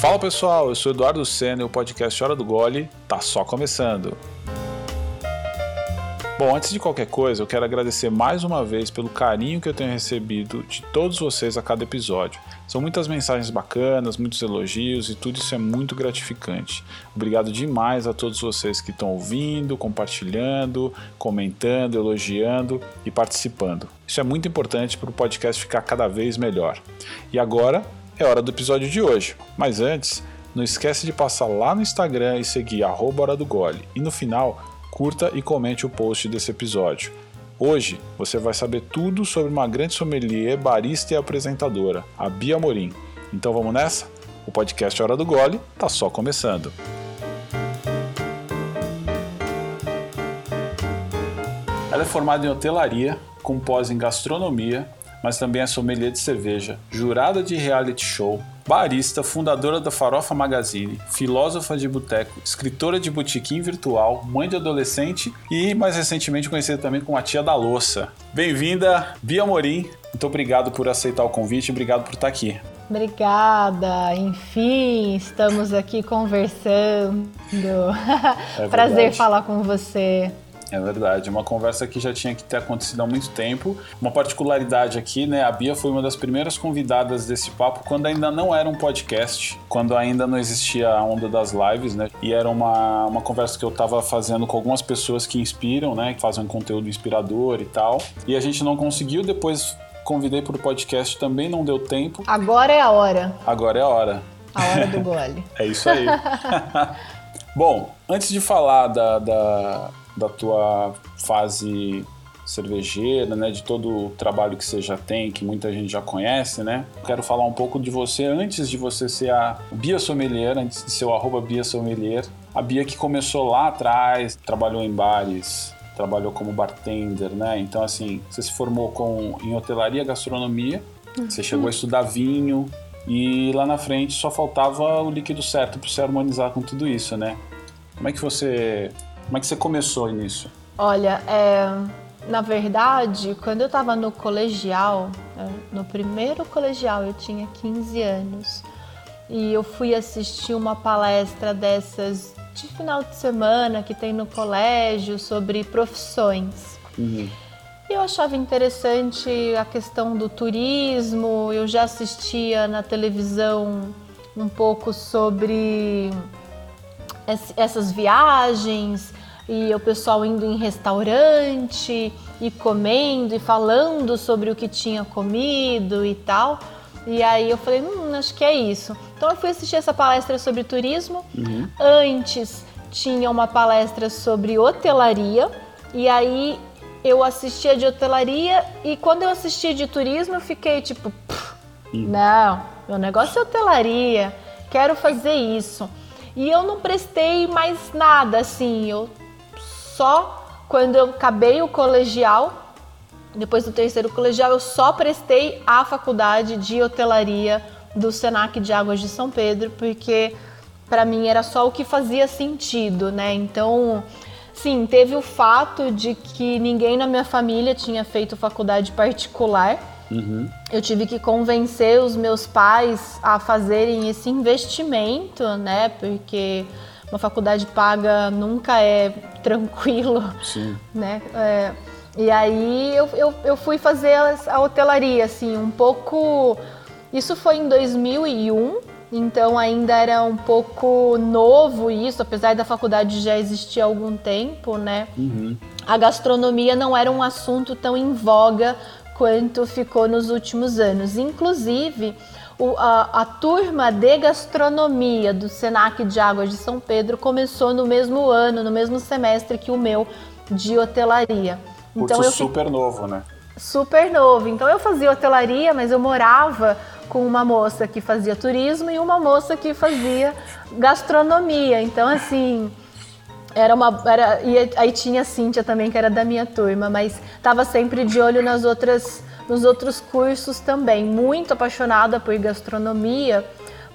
Fala pessoal, eu sou Eduardo Senna e o podcast Hora do Gole tá só começando. Bom, antes de qualquer coisa, eu quero agradecer mais uma vez pelo carinho que eu tenho recebido de todos vocês a cada episódio. São muitas mensagens bacanas, muitos elogios e tudo isso é muito gratificante. Obrigado demais a todos vocês que estão ouvindo, compartilhando, comentando, elogiando e participando. Isso é muito importante para o podcast ficar cada vez melhor. E agora é hora do episódio de hoje. Mas antes, não esquece de passar lá no Instagram e seguir Hora do Gole. E no final, curta e comente o post desse episódio. Hoje você vai saber tudo sobre uma grande sommelier, barista e apresentadora, a Bia Morim. Então vamos nessa? O podcast Hora do Gole tá só começando. Ela é formada em hotelaria, com pós em gastronomia, mas também é sommelier de cerveja, jurada de reality show, barista, fundadora da Farofa Magazine, filósofa de boteco, escritora de botequim virtual, mãe de adolescente e, mais recentemente, conhecida também como a tia da louça. Bem-vinda, Bia Morim. Muito obrigado por aceitar o convite, obrigado por estar aqui. Obrigada, enfim, estamos aqui conversando. É Prazer falar com você. É verdade, uma conversa que já tinha que ter acontecido há muito tempo. Uma particularidade aqui, né? A Bia foi uma das primeiras convidadas desse papo quando ainda não era um podcast, quando ainda não existia a onda das lives, né? E era uma, uma conversa que eu tava fazendo com algumas pessoas que inspiram, né? Que fazem um conteúdo inspirador e tal. E a gente não conseguiu, depois convidei para o podcast, também não deu tempo. Agora é a hora. Agora é a hora. A hora do gole. é isso aí. Bom, antes de falar da, da da tua fase cervejeira, né, de todo o trabalho que você já tem, que muita gente já conhece, né? Quero falar um pouco de você antes de você ser a Bia Sommelier, antes de ser o Bia Sommelier. A Bia que começou lá atrás, trabalhou em bares, trabalhou como bartender, né? Então, assim, você se formou com, em hotelaria, gastronomia, você chegou a estudar vinho e lá na frente só faltava o líquido certo para você harmonizar com tudo isso, né? Como é que você como é que você começou nisso? Olha, é, na verdade, quando eu estava no colegial, é, no primeiro colegial, eu tinha 15 anos e eu fui assistir uma palestra dessas de final de semana que tem no colégio sobre profissões. Uhum. Eu achava interessante a questão do turismo, eu já assistia na televisão um pouco sobre essas viagens e o pessoal indo em restaurante e comendo e falando sobre o que tinha comido e tal. E aí eu falei, hum, acho que é isso. Então eu fui assistir essa palestra sobre turismo. Uhum. Antes tinha uma palestra sobre hotelaria. E aí eu assistia de hotelaria e quando eu assistia de turismo eu fiquei tipo, uhum. não, meu negócio é hotelaria, quero fazer isso. E eu não prestei mais nada assim, eu só quando eu acabei o colegial, depois do terceiro colegial, eu só prestei a faculdade de hotelaria do Senac de Águas de São Pedro, porque para mim era só o que fazia sentido, né? Então, sim, teve o fato de que ninguém na minha família tinha feito faculdade particular. Uhum. Eu tive que convencer os meus pais a fazerem esse investimento, né? Porque uma faculdade paga nunca é tranquilo, Sim. né? É, e aí eu, eu, eu fui fazer a hotelaria, assim, um pouco... Isso foi em 2001, então ainda era um pouco novo isso, apesar da faculdade já existir há algum tempo, né? Uhum. A gastronomia não era um assunto tão em voga quanto ficou nos últimos anos. Inclusive, o, a, a, turma de gastronomia do Senac de Águas de São Pedro começou no mesmo ano, no mesmo semestre que o meu de hotelaria. Então Curso eu super novo, né? Super novo. Então eu fazia hotelaria, mas eu morava com uma moça que fazia turismo e uma moça que fazia gastronomia. Então assim, era uma era e aí tinha a Cíntia também que era da minha turma, mas estava sempre de olho nas outras nos outros cursos também. Muito apaixonada por gastronomia,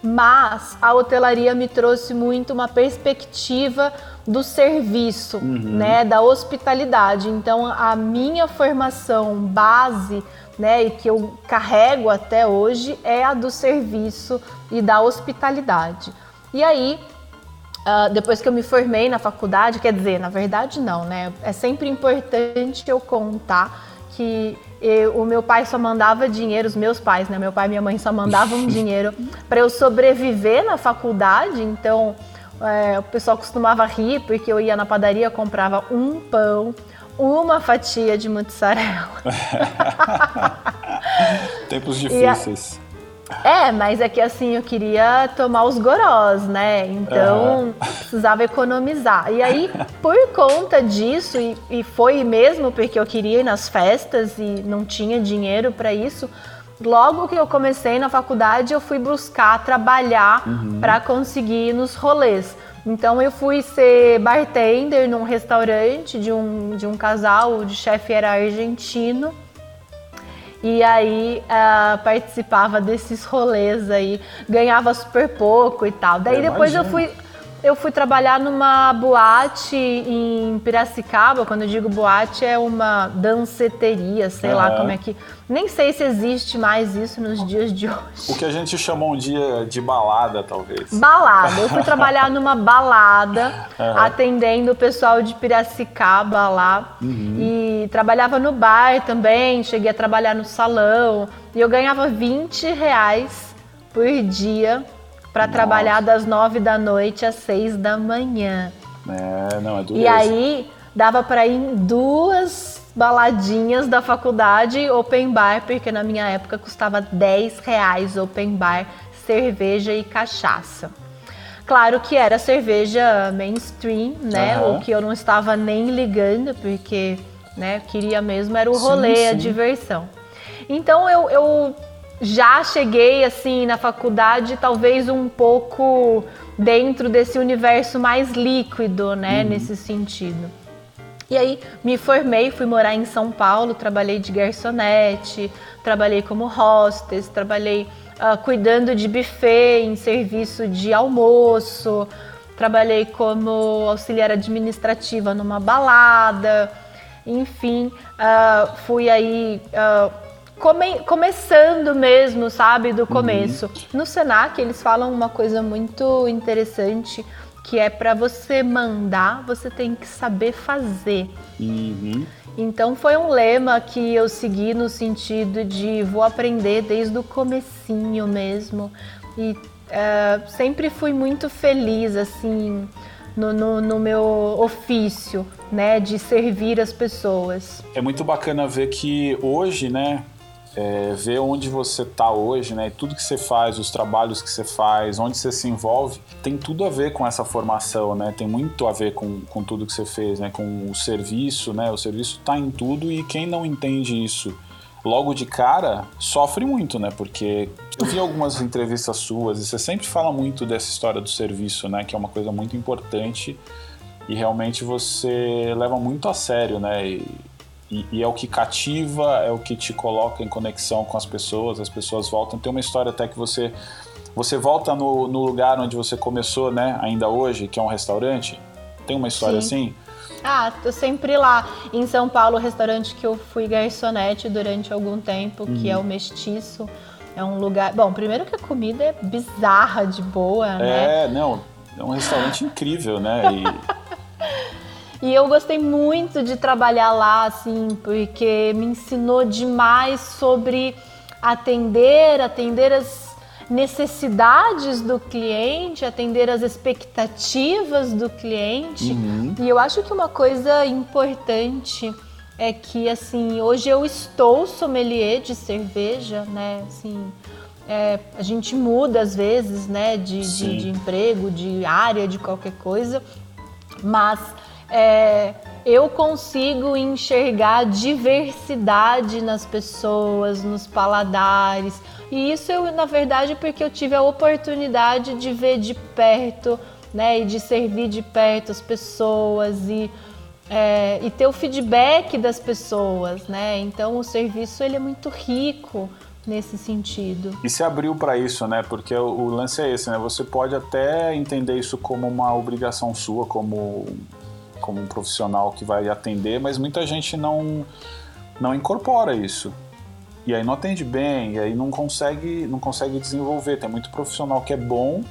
Mas a hotelaria me trouxe muito uma perspectiva do serviço, uhum. né, da hospitalidade. Então a minha formação base, né, e que eu carrego até hoje é a do serviço e da hospitalidade. E aí Uh, depois que eu me formei na faculdade, quer dizer, na verdade não, né? É sempre importante eu contar que eu, o meu pai só mandava dinheiro, os meus pais, né? Meu pai e minha mãe só mandavam dinheiro para eu sobreviver na faculdade. Então, é, o pessoal costumava rir porque eu ia na padaria, comprava um pão, uma fatia de mussarela. Tempos difíceis. É, mas é que assim, eu queria tomar os gorós, né? Então, uhum. precisava economizar. E aí, por conta disso, e, e, foi mesmo porque eu queria ir nas festas e não tinha dinheiro para isso, logo que eu comecei na faculdade, eu fui buscar trabalhar uhum. para conseguir ir nos rolês. Então, eu fui ser bartender num restaurante de um, de um casal, o chefe era argentino. E aí uh, participava desses rolês aí, ganhava super pouco e tal. Daí eu depois imagino. eu fui eu fui trabalhar numa boate em Piracicaba. Quando eu digo boate, é uma danceteria, sei uhum. lá como é que. Nem sei se existe mais isso nos dias de hoje. O que a gente chamou um dia de balada, talvez. Balada. Eu fui trabalhar numa balada, uhum. atendendo o pessoal de Piracicaba lá. Uhum. E trabalhava no bar também. Cheguei a trabalhar no salão. E eu ganhava 20 reais por dia para trabalhar das nove da noite às seis da manhã. É, não, é dureza. E aí dava para ir em duas baladinhas da faculdade open bar, porque na minha época custava 10 reais open bar, cerveja e cachaça. Claro que era cerveja mainstream, né? Uhum. O que eu não estava nem ligando, porque né, queria mesmo era o rolê, sim, sim. a diversão. Então eu, eu já cheguei assim na faculdade talvez um pouco dentro desse universo mais líquido, né, uhum. nesse sentido. E aí me formei, fui morar em São Paulo, trabalhei de garçonete, trabalhei como hostess, trabalhei uh, cuidando de buffet em serviço de almoço, trabalhei como auxiliar administrativa numa balada, enfim, uh, fui aí uh, come, começando mesmo, sabe, do começo. Uhum. No Senac eles falam uma coisa muito interessante que é para você mandar, você tem que saber fazer. Uhum. Então foi um lema que eu segui no sentido de vou aprender desde o comecinho mesmo e uh, sempre fui muito feliz assim no, no, no, meu ofício, né, de servir as pessoas. É muito bacana ver que hoje, né, é, ver onde você está hoje, né? Tudo que você faz, os trabalhos que você faz, onde você se envolve, tem tudo a ver com essa formação, né? Tem muito a ver com, com tudo que você fez, né? Com o serviço, né? O serviço está em tudo e quem não entende isso logo de cara sofre muito, né? Porque eu vi algumas entrevistas suas e você sempre fala muito dessa história do serviço, né? Que é uma coisa muito importante e realmente você leva muito a sério, né? E, e, e, é o que cativa, é o que te coloca em conexão com as pessoas, as pessoas voltam. Tem uma história até que você você volta no, no lugar onde você começou, né, ainda hoje, que é um restaurante. Tem uma história Sim. assim? Ah, tô sempre lá. Em São Paulo, o restaurante que eu fui garçonete durante algum tempo, uhum. que é o Mestiço. É um lugar. Bom, primeiro que a comida é bizarra de boa, né? É, não. É um restaurante incrível, né? E... E eu gostei muito de trabalhar lá, assim, porque me ensinou demais sobre atender, atender as necessidades do cliente, atender as expectativas do cliente. Uhum. E eu acho que uma coisa importante é que assim hoje eu estou sommelier de cerveja, né? Assim, é, a gente muda às vezes, né? De, de, de emprego, de área, de qualquer coisa, mas é, eu consigo enxergar diversidade nas pessoas, nos paladares. E isso eu, na verdade, porque eu tive a oportunidade de ver de perto, né, e de servir de perto as pessoas e, é, e ter o feedback das pessoas, né? Então o serviço ele é muito rico, nesse sentido. E se abriu para isso, né? Porque o, o, lance é esse, né? Você pode até entender isso como uma obrigação sua, como, como um profissional que vai atender, mas muita gente não, não incorpora isso. E aí não atende bem, e aí não consegue, não consegue desenvolver. Tem muito profissional que é bom,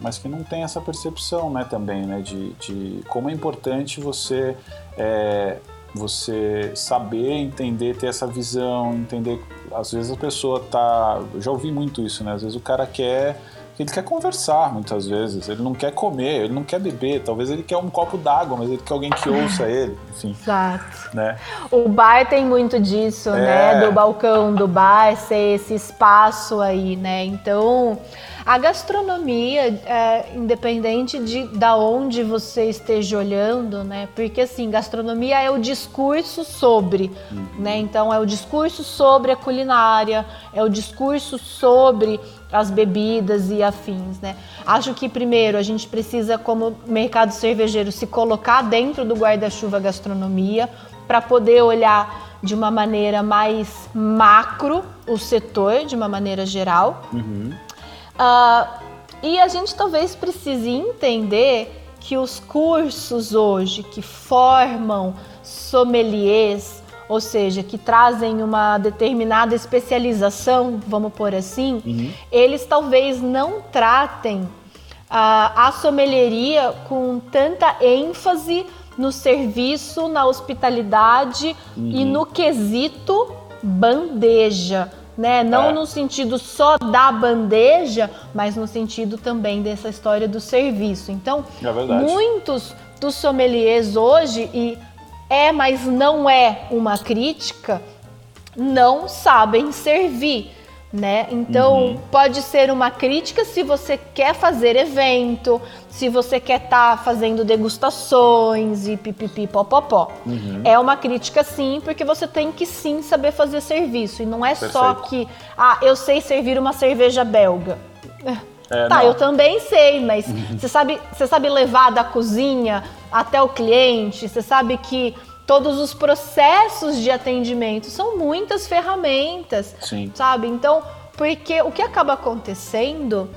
mas que não tem essa percepção, né, também, né, de, de como é importante você é, você saber, entender, ter essa visão, entender. Às vezes a pessoa tá. Eu já ouvi muito isso, né? Às vezes o cara quer. Ele quer conversar muitas vezes, ele não quer comer, ele não quer beber, talvez ele quer um copo d'água, mas ele quer alguém que ouça ele, enfim. Exato. Né? O bar tem muito disso, né? é. né? Do balcão do bar ser esse espaço aí, né? Então, a gastronomia, é, independente de da onde você esteja olhando, né? Porque assim, gastronomia é o discurso sobre, uhum. né? Então é o discurso sobre a culinária, é o discurso sobre as bebidas e afins, né? Acho que primeiro a gente precisa, como mercado cervejeiro, se colocar dentro do guarda-chuva gastronomia para poder olhar de uma maneira mais macro o setor, de uma maneira geral. Uhum. Uh, e a gente talvez precise entender que os cursos hoje que formam sommeliers, ou seja, que trazem uma determinada especialização, vamos por assim, uhum. eles talvez não tratem uh, a sommelieria com tanta ênfase no serviço, na hospitalidade uhum. e no quesito bandeja né? Não é. no sentido só da bandeja, mas no sentido também dessa história do serviço. Então, é muitos dos sommeliers hoje e é, mas não é uma crítica, não sabem servir né? Então, uhum. pode ser uma crítica se você quer fazer evento, se você quer estar tá fazendo degustações e pipipi popopó. Uhum. É uma crítica sim, porque você tem que sim saber fazer serviço. E não é Perfeito. só que, ah, eu sei servir uma cerveja belga. É, tá, não. eu também sei, mas uhum. você sabe, você sabe levar da cozinha até o cliente, você sabe que todos os processos de atendimento, são muitas ferramentas, Sim. sabe? Então, porque o que acaba acontecendo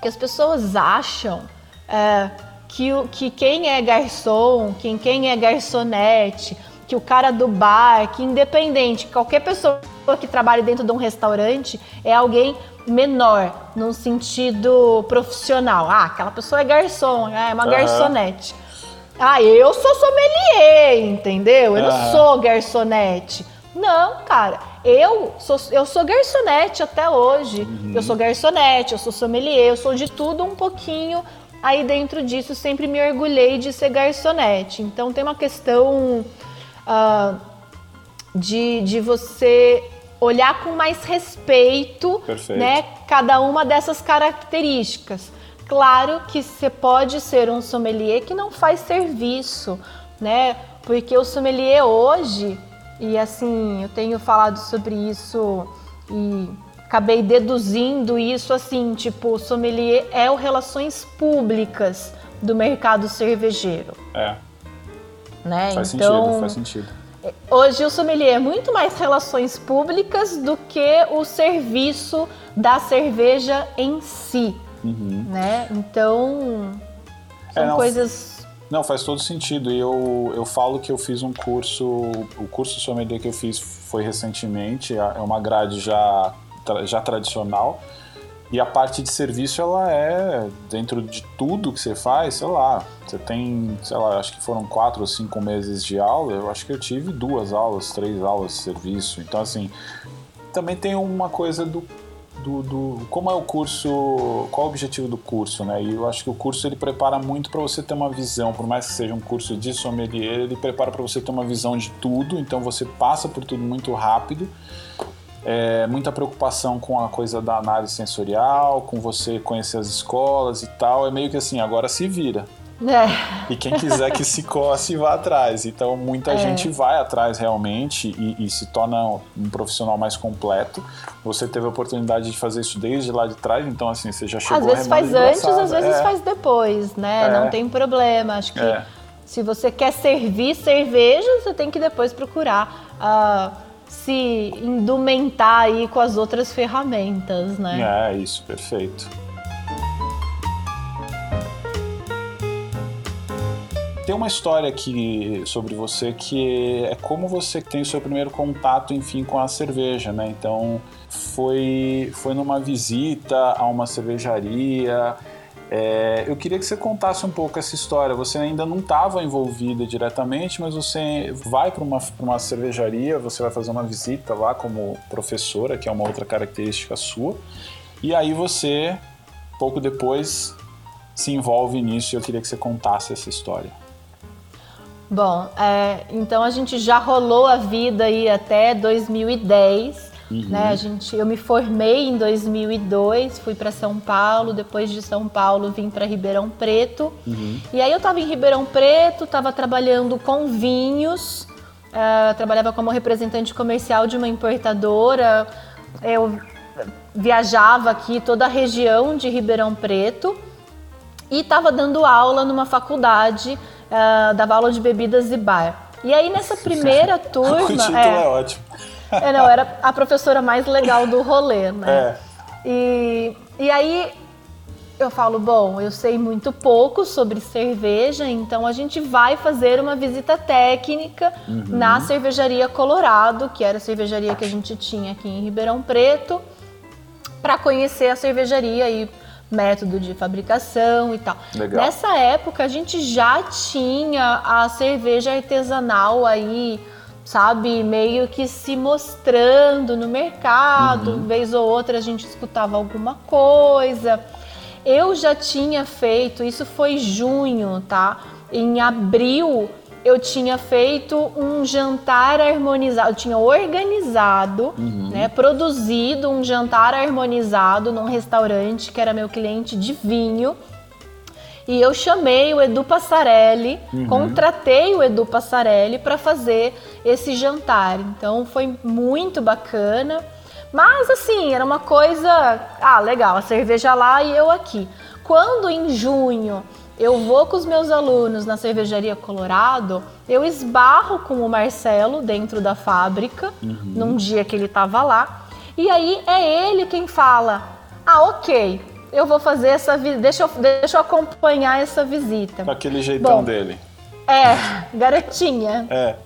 que as pessoas acham é, que, que quem é garçom, quem, quem é garçonete, que o cara do bar, que independente, qualquer pessoa que trabalhe dentro de um restaurante é alguém menor, num sentido profissional. Ah, aquela pessoa é garçom, é uma uhum. garçonete. Ah, eu sou sommelier, entendeu? Eu não sou garçonete. Não, cara, eu sou, eu sou garçonete até hoje. Uhum. Eu sou garçonete, eu sou sommelier, eu sou de tudo um pouquinho. Aí dentro disso sempre me orgulhei de ser garçonete. Então tem uma questão uh, de, de você olhar com mais respeito, Perfeito. né, cada uma dessas características. Claro que você pode ser um sommelier que não faz serviço, né? Porque o sommelier hoje, e assim, eu tenho falado sobre isso e acabei deduzindo isso assim, tipo, o sommelier é o relações públicas do mercado cervejeiro. É. Né? Faz então, sentido, faz sentido. Hoje o sommelier é muito mais relações públicas do que o serviço da cerveja em si. Uhum. Né? Então, são é, não, coisas. Não, faz todo sentido. E eu, eu falo que eu fiz um curso, o curso sommelier que eu fiz foi recentemente, é uma grade já, já tradicional. E a parte de serviço, ela é dentro de tudo que você faz, sei lá, você tem, sei lá, acho que foram quatro ou cinco meses de aula, eu acho que eu tive duas aulas, três aulas de serviço. Então, assim, também tem uma coisa do do, do, como é o curso, qual é o objetivo do curso, né? E eu acho que o curso ele prepara muito para você ter uma visão, por mais que seja um curso de sommelier, ele prepara para você ter uma visão de tudo, então você passa por tudo muito rápido. É, muita preocupação com a coisa da análise sensorial, com você conhecer as escolas e tal. É meio que assim, agora se vira. É. E quem quiser que se coce, vá atrás. Então, muita é. gente vai atrás realmente e, e, se torna um profissional mais completo. Você teve a oportunidade de fazer isso desde lá de trás, então, assim, você já chegou Às vezes faz antes, às vezes é. faz depois, né? É. Não tem problema. Acho que é. se você quer servir cerveja, você tem que depois procurar. Uh, se indumentar aí com as outras ferramentas, né? É, isso, perfeito. Tem uma história aqui sobre você que é como você tem o seu primeiro contato, enfim, com a cerveja, né? Então, foi, foi numa visita a uma cervejaria. É, eu queria que você contasse um pouco essa história. Você ainda não estava envolvida diretamente, mas você vai para uma, uma cervejaria, você vai fazer uma visita lá como professora, que é uma outra característica sua. E aí você, pouco depois, se envolve nisso e eu queria que você contasse essa história. Bom, é, então a gente já rolou a vida aí até 2010. Uhum. Né? A gente, eu me formei em 2002, fui para São Paulo, depois de São Paulo vim para Ribeirão Preto. Uhum. E aí eu estava em Ribeirão Preto, estava trabalhando com vinhos, uh, trabalhava como representante comercial de uma importadora. Eu viajava aqui toda a região de Ribeirão Preto e estava dando aula numa faculdade uh, dava aula de bebidas e bar. E aí nessa primeira turma. o título é, é ótimo. É, não, era a professora mais legal do rolê, né? É. E, e aí eu falo, bom, eu sei muito pouco sobre cerveja, então a gente vai fazer uma visita técnica uhum. na cervejaria Colorado, que era a cervejaria que a gente tinha aqui em Ribeirão Preto, para conhecer a cervejaria e método de fabricação e tal. Legal. Nessa época a gente já tinha a cerveja artesanal aí, sabe, meio que se mostrando no mercado, uhum. vez ou outra a gente escutava alguma coisa. Eu já tinha feito, isso foi junho, tá? Em abril eu tinha feito um jantar harmonizado, eu tinha organizado, uhum. né, produzido um jantar harmonizado num restaurante que era meu cliente de vinho. E eu chamei o Edu Passarelli, uhum. contratei o Edu Passarelli para fazer esse jantar. Então foi muito bacana. Mas assim, era uma coisa, ah, legal, a cerveja lá e eu aqui. Quando em junho eu vou com os meus alunos na cervejaria Colorado, eu esbarro com o Marcelo dentro da fábrica, uhum. num dia que ele estava lá, e aí é ele quem fala: Ah, ok, eu vou fazer essa visita, deixa eu, deixa eu acompanhar essa visita. Com aquele jeitão Bom, dele. É, garotinha. é.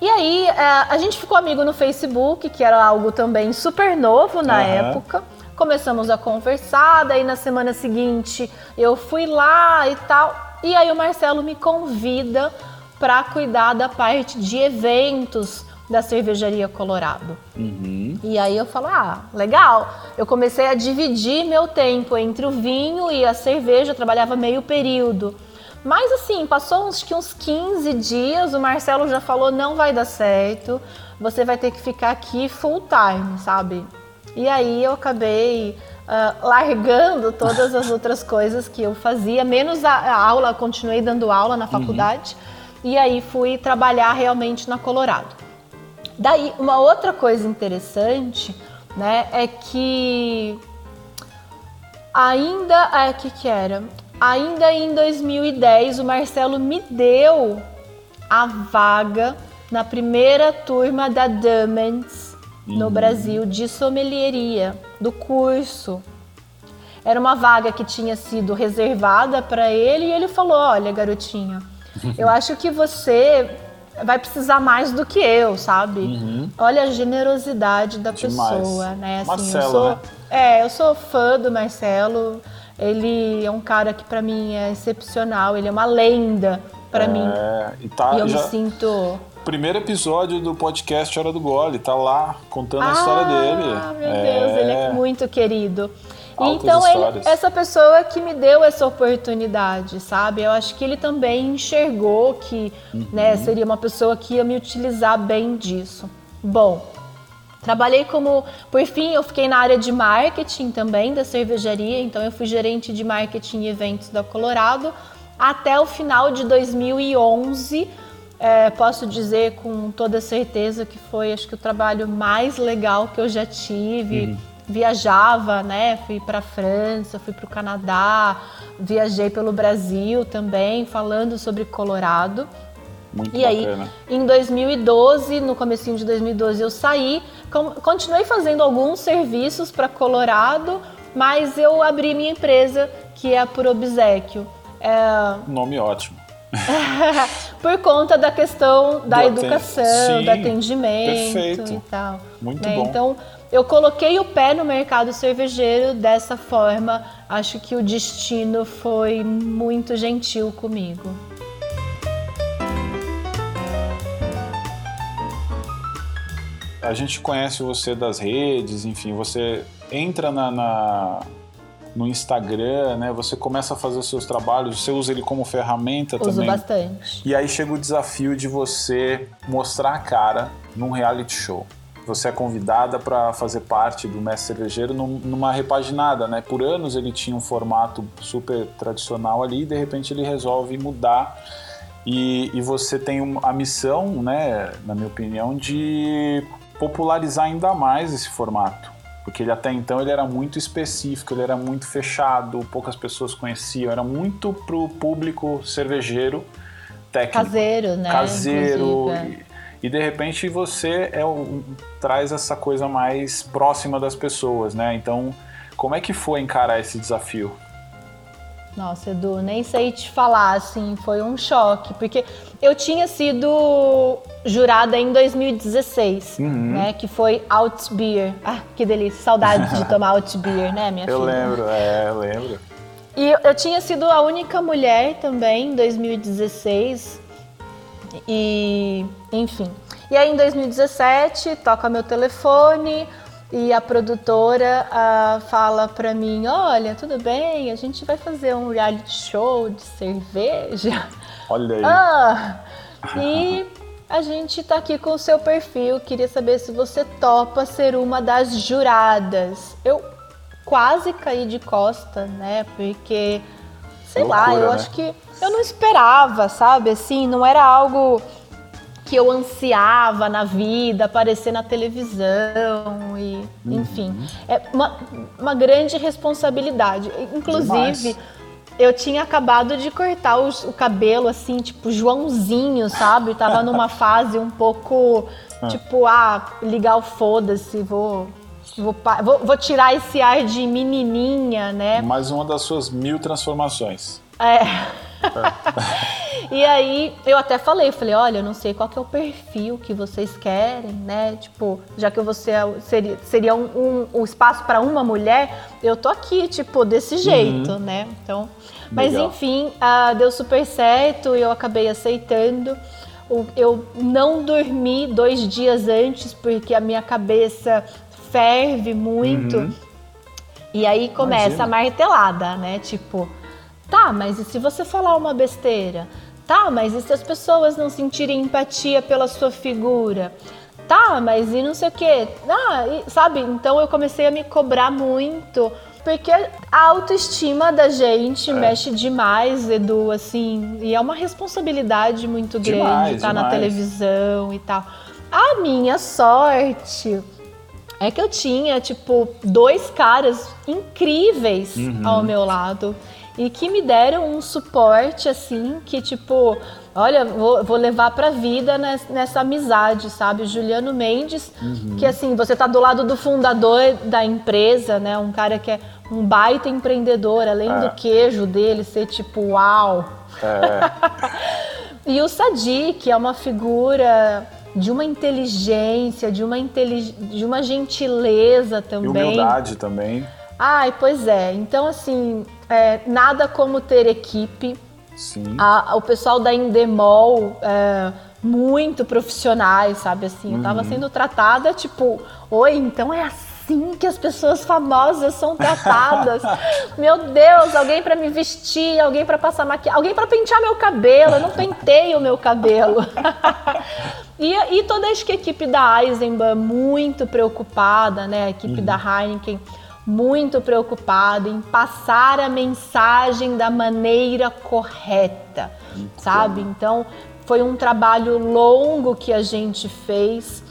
E aí, é, a gente ficou amigo no Facebook, que era algo também super novo na uhum. época começamos a conversar, daí na semana seguinte eu fui lá e tal. E aí o Marcelo me convida para cuidar da parte de eventos da cervejaria Colorado. Uhum. E aí eu falo, ah, legal. Eu comecei a dividir meu tempo entre o vinho e a cerveja, eu trabalhava meio período. Mas assim, passou uns, uns 15 dias, o Marcelo já falou, não vai dar certo, você vai ter que ficar aqui full time, sabe? E aí eu acabei uh, largando todas as outras coisas que eu fazia, menos a, a aula, continuei dando aula na faculdade. Uhum. E aí fui trabalhar realmente na Colorado. Daí, uma outra coisa interessante, né, é que ainda, é que que era? Ainda em 2010, o Marcelo me deu a vaga na primeira turma da Dumans no uhum. Brasil de sommelieria, do curso. Era uma vaga que tinha sido reservada para ele e ele falou: Olha, garotinha, eu acho que você vai precisar mais do que eu, sabe? Uhum. Olha a generosidade da Demais. pessoa, né? Assim, Marcelo, eu sou, né? É, eu sou fã do Marcelo. Ele é um cara que para mim é excepcional, ele é uma lenda para é, mim. E, tá, e eu já... me sinto primeiro episódio do podcast Hora do Gole, tá lá contando ah, a história dele. Ah, meu é... Deus, ele é muito querido. Então, ele, essa pessoa que me deu essa oportunidade, sabe? Eu acho que ele também enxergou que uhum. né, seria uma pessoa que ia me utilizar bem disso. Bom, trabalhei como. Por fim, eu fiquei na área de marketing também da cervejaria, então eu fui gerente de marketing e eventos da Colorado até o final de 2011 é, posso dizer com toda certeza que foi, acho que o trabalho mais legal que eu já tive. Uhum. Viajava, né? Fui para a França, fui para o Canadá, viajei pelo Brasil também, falando sobre Colorado. Muito e bacana. aí, em 2012, no comecinho de 2012, eu saí, continuei fazendo alguns serviços para Colorado, mas eu abri minha empresa, que é a Por Obsequio. É... Nome ótimo. Por conta da questão da do educação, Sim, do atendimento perfeito. e tal. Muito né? bom. Então, eu coloquei o pé no mercado cervejeiro dessa forma. Acho que o destino foi muito gentil comigo. A gente conhece você das redes, enfim, você entra na, na no Instagram, né? Você começa a fazer os seus trabalhos, você usa ele como ferramenta Uso também. bastante. E aí chega o desafio de você mostrar a cara num reality show. Você é convidada para fazer parte do Mestre Cervejeiro numa repaginada, né? Por anos ele tinha um formato super tradicional ali e de repente ele resolve mudar. E, e você tem a missão, né, na minha opinião, de popularizar ainda mais esse formato porque ele até então ele era muito específico, ele era muito fechado, poucas pessoas conheciam, era muito pro público cervejeiro técnico. Caseiro, né? Caseiro. É. E, de repente você é o, traz essa coisa mais próxima das pessoas, né? Então, como é que foi encarar esse desafio? Nossa, Edu, nem sei te falar, assim, foi um choque, porque eu tinha sido jurada em 2016, uhum. né, que foi Out Beer. Ah, que delícia, saudade de tomar Out Beer, né, minha eu filha? Eu lembro, é, eu lembro. E eu tinha sido a única mulher também em 2016, e enfim. E aí em 2017, toca meu telefone, e a produtora uh, fala pra mim: Olha, tudo bem, a gente vai fazer um reality show de cerveja. Olha aí. Ah, e a gente tá aqui com o seu perfil. Queria saber se você topa ser uma das juradas. Eu quase caí de costa, né? Porque, sei Loucura, lá, eu né? acho que eu não esperava, sabe? Assim, não era algo que eu ansiava na vida, aparecer na televisão e, uhum. enfim, é uma, uma grande responsabilidade. Inclusive, eu tinha acabado de cortar o, o, cabelo assim, tipo Joãozinho, sabe? Tava numa fase um pouco ah. tipo, ah, ligar o foda-se, vou Vou, vou, vou, tirar esse ar de menininha, né? Mais uma das suas mil transformações. É. e aí eu até falei, falei, olha, eu não sei qual que é o perfil que vocês querem, né? Tipo, já que você é seria, seria um, um, um espaço para uma mulher, eu tô aqui, tipo, desse uhum. jeito, uhum. né? Então, mas Legal. enfim, uh, deu super certo e eu acabei aceitando. Eu não dormi dois dias antes porque a minha cabeça ferve muito. Uhum. E aí começa Imagina. a martelada, né? Tipo, Tá, mas e se você falar uma besteira? Tá, mas e se as pessoas não sentirem empatia pela sua figura? Tá, mas e não sei o quê? Ah, e, sabe? Então eu comecei a me cobrar muito. Porque a autoestima da gente é. mexe demais, Edu, assim, e é uma responsabilidade muito grande demais, estar demais. na televisão e tal. A minha sorte é que eu tinha, tipo, dois caras incríveis uhum. ao meu lado e que me deram um suporte assim que tipo olha vou, vou levar para vida nessa, nessa, amizade sabe Juliano Mendes uhum. que assim você tá do lado do fundador da empresa né um cara que é um baita empreendedor além é. do queijo dele ser tipo uau é. e o Sadi que é uma figura de uma inteligência, de uma, intelig... de uma gentileza também. E humildade também. Ai, pois é. Então, assim, é, nada como ter equipe. Sim. A, o pessoal da Indemol, é, muito profissionais, sabe? Assim, eu tava uhum. sendo tratada, tipo, oi, então é assim que as pessoas famosas são tratadas. meu Deus, alguém para me vestir, alguém para passar maquiagem, alguém para pentear meu cabelo. Eu não pentei o meu cabelo. e, e toda a equipe da Eisenbahn muito preocupada, né? A equipe uhum. da Heineken muito preocupado em passar a mensagem da maneira correta, sabe? Então, foi um trabalho longo que a gente fez.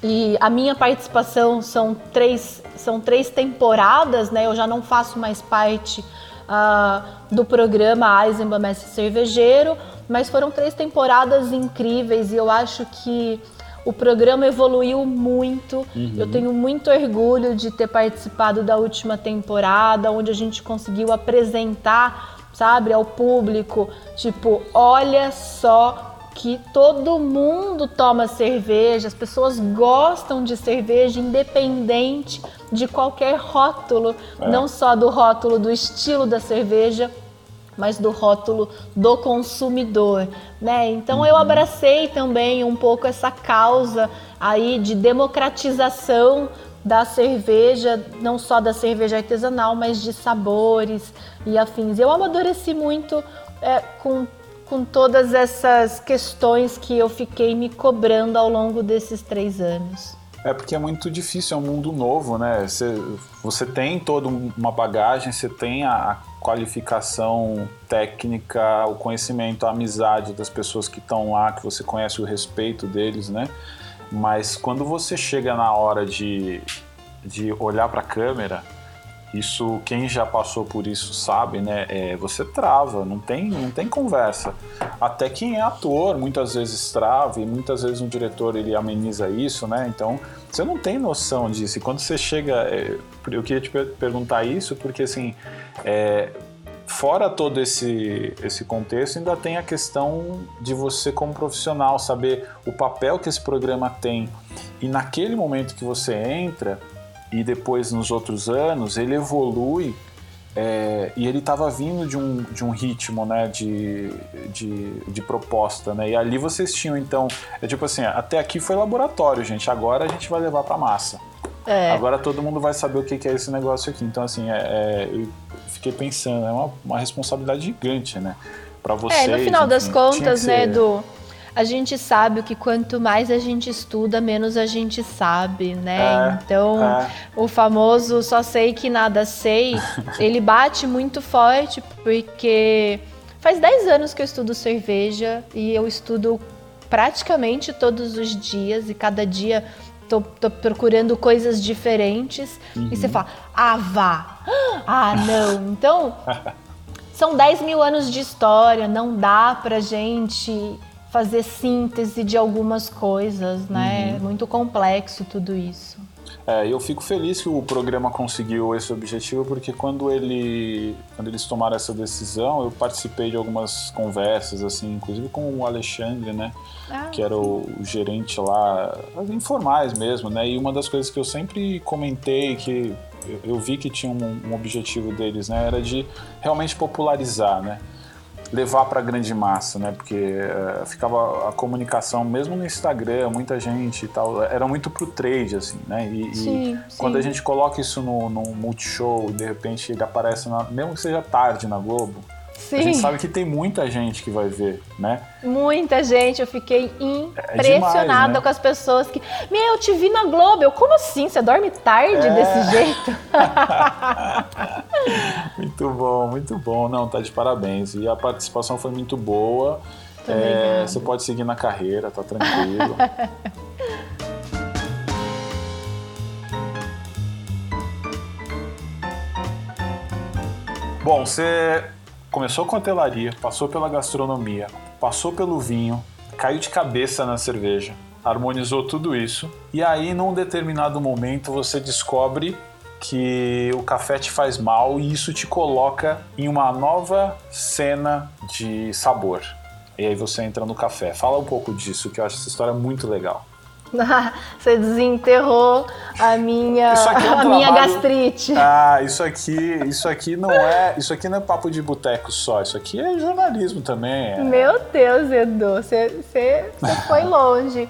E a minha participação são três, são três temporadas, né? Eu já não faço mais parte uh, do programa Eisenbahn Mestre Cervejeiro, mas foram três temporadas incríveis e eu acho que o programa evoluiu muito. Uhum. Eu tenho muito orgulho de ter participado da última temporada, onde a gente conseguiu apresentar, sabe, ao público, tipo, olha só que todo mundo toma cerveja, as pessoas gostam de cerveja, independente de qualquer rótulo, é. não só do rótulo do estilo da cerveja, mas do rótulo do consumidor, né? Então eu uhum. abracei também um pouco essa causa aí de democratização da cerveja, não só da cerveja artesanal, mas de sabores e afins. Eu amadureci muito é, com com todas essas questões que eu fiquei me cobrando ao longo desses três anos. É porque é muito difícil, é um mundo novo, né? Você, você tem toda uma bagagem, você tem a, qualificação técnica, o conhecimento, a amizade das pessoas que estão lá, que você conhece o respeito deles, né? Mas quando você chega na hora de, de olhar para a câmera, isso, quem já passou por isso sabe, né? É, você trava, não tem, não tem conversa. Até quem é ator muitas vezes trava e muitas vezes um diretor ele ameniza isso, né? Então você não tem noção disso. E quando você chega, é, eu queria te perguntar isso porque assim, é, fora todo esse, esse contexto, ainda tem a questão de você, como profissional, saber o papel que esse programa tem. E naquele momento que você entra, e depois nos outros anos ele evolui é, e ele estava vindo de um, de um ritmo né, de, de, de, proposta. Né? E ali vocês tinham, então, é tipo assim, até aqui foi laboratório, gente, agora a gente vai levar para massa. É. Agora todo mundo vai saber o que é esse negócio aqui. Então, assim, é, é eu fiquei pensando, é uma, uma responsabilidade gigante, né? Para vocês. É, no final enfim, das contas, né, do a gente sabe que quanto mais a gente estuda, menos a gente sabe, né? É, então, é. o famoso só sei que nada sei, ele bate muito forte porque faz 10 anos que eu estudo cerveja e eu estudo praticamente todos os dias e cada dia tô, tô procurando coisas diferentes uhum. e você uhum. fala, ah, vá, ah, não. Então, são 10 mil anos de história, não dá pra gente fazer síntese de algumas coisas, né? Uhum. É muito complexo tudo isso. É, eu fico feliz que o programa conseguiu esse objetivo, porque quando ele, quando eles tomaram essa decisão, eu participei de algumas conversas, assim, inclusive com o Alexandre, né, ah, que era o, o, gerente lá, informais mesmo, né, e uma das coisas que eu sempre comentei que eu, eu vi que tinha um, um objetivo deles, né, era de realmente popularizar, né, levar para a grande massa, né? Porque uh, ficava a comunicação, mesmo no Instagram, muita gente e tal, era muito pro trade, assim, né? E, sim, e quando a gente coloca isso no, no Multishow, de repente ele aparece, na, mesmo que seja tarde na Globo, Sim. A gente sabe que tem muita gente que vai ver, né? Muita gente. Eu fiquei impressionada é demais, né? com as pessoas que. Meu, eu te vi na Globo. Eu, como assim? Você dorme tarde é. desse jeito? muito bom, muito bom. Não, tá de parabéns. E a participação foi muito boa. É, você pode seguir na carreira, tá tranquilo. Bom, você começou com a hotelaria, passou pela gastronomia, passou pelo vinho, caiu de cabeça na cerveja, harmonizou tudo isso e aí num determinado momento você descobre que o café te faz mal e isso te coloca em uma nova cena de sabor. E aí você entra no café. Fala um pouco disso, que eu acho essa história muito legal. Você desenterrou a minha, é um a minha gastrite. Ah, isso aqui, isso aqui não é, isso aqui não é papo de boteco só, isso aqui é jornalismo também. É... Meu Deus, Edu, você, você, você foi longe.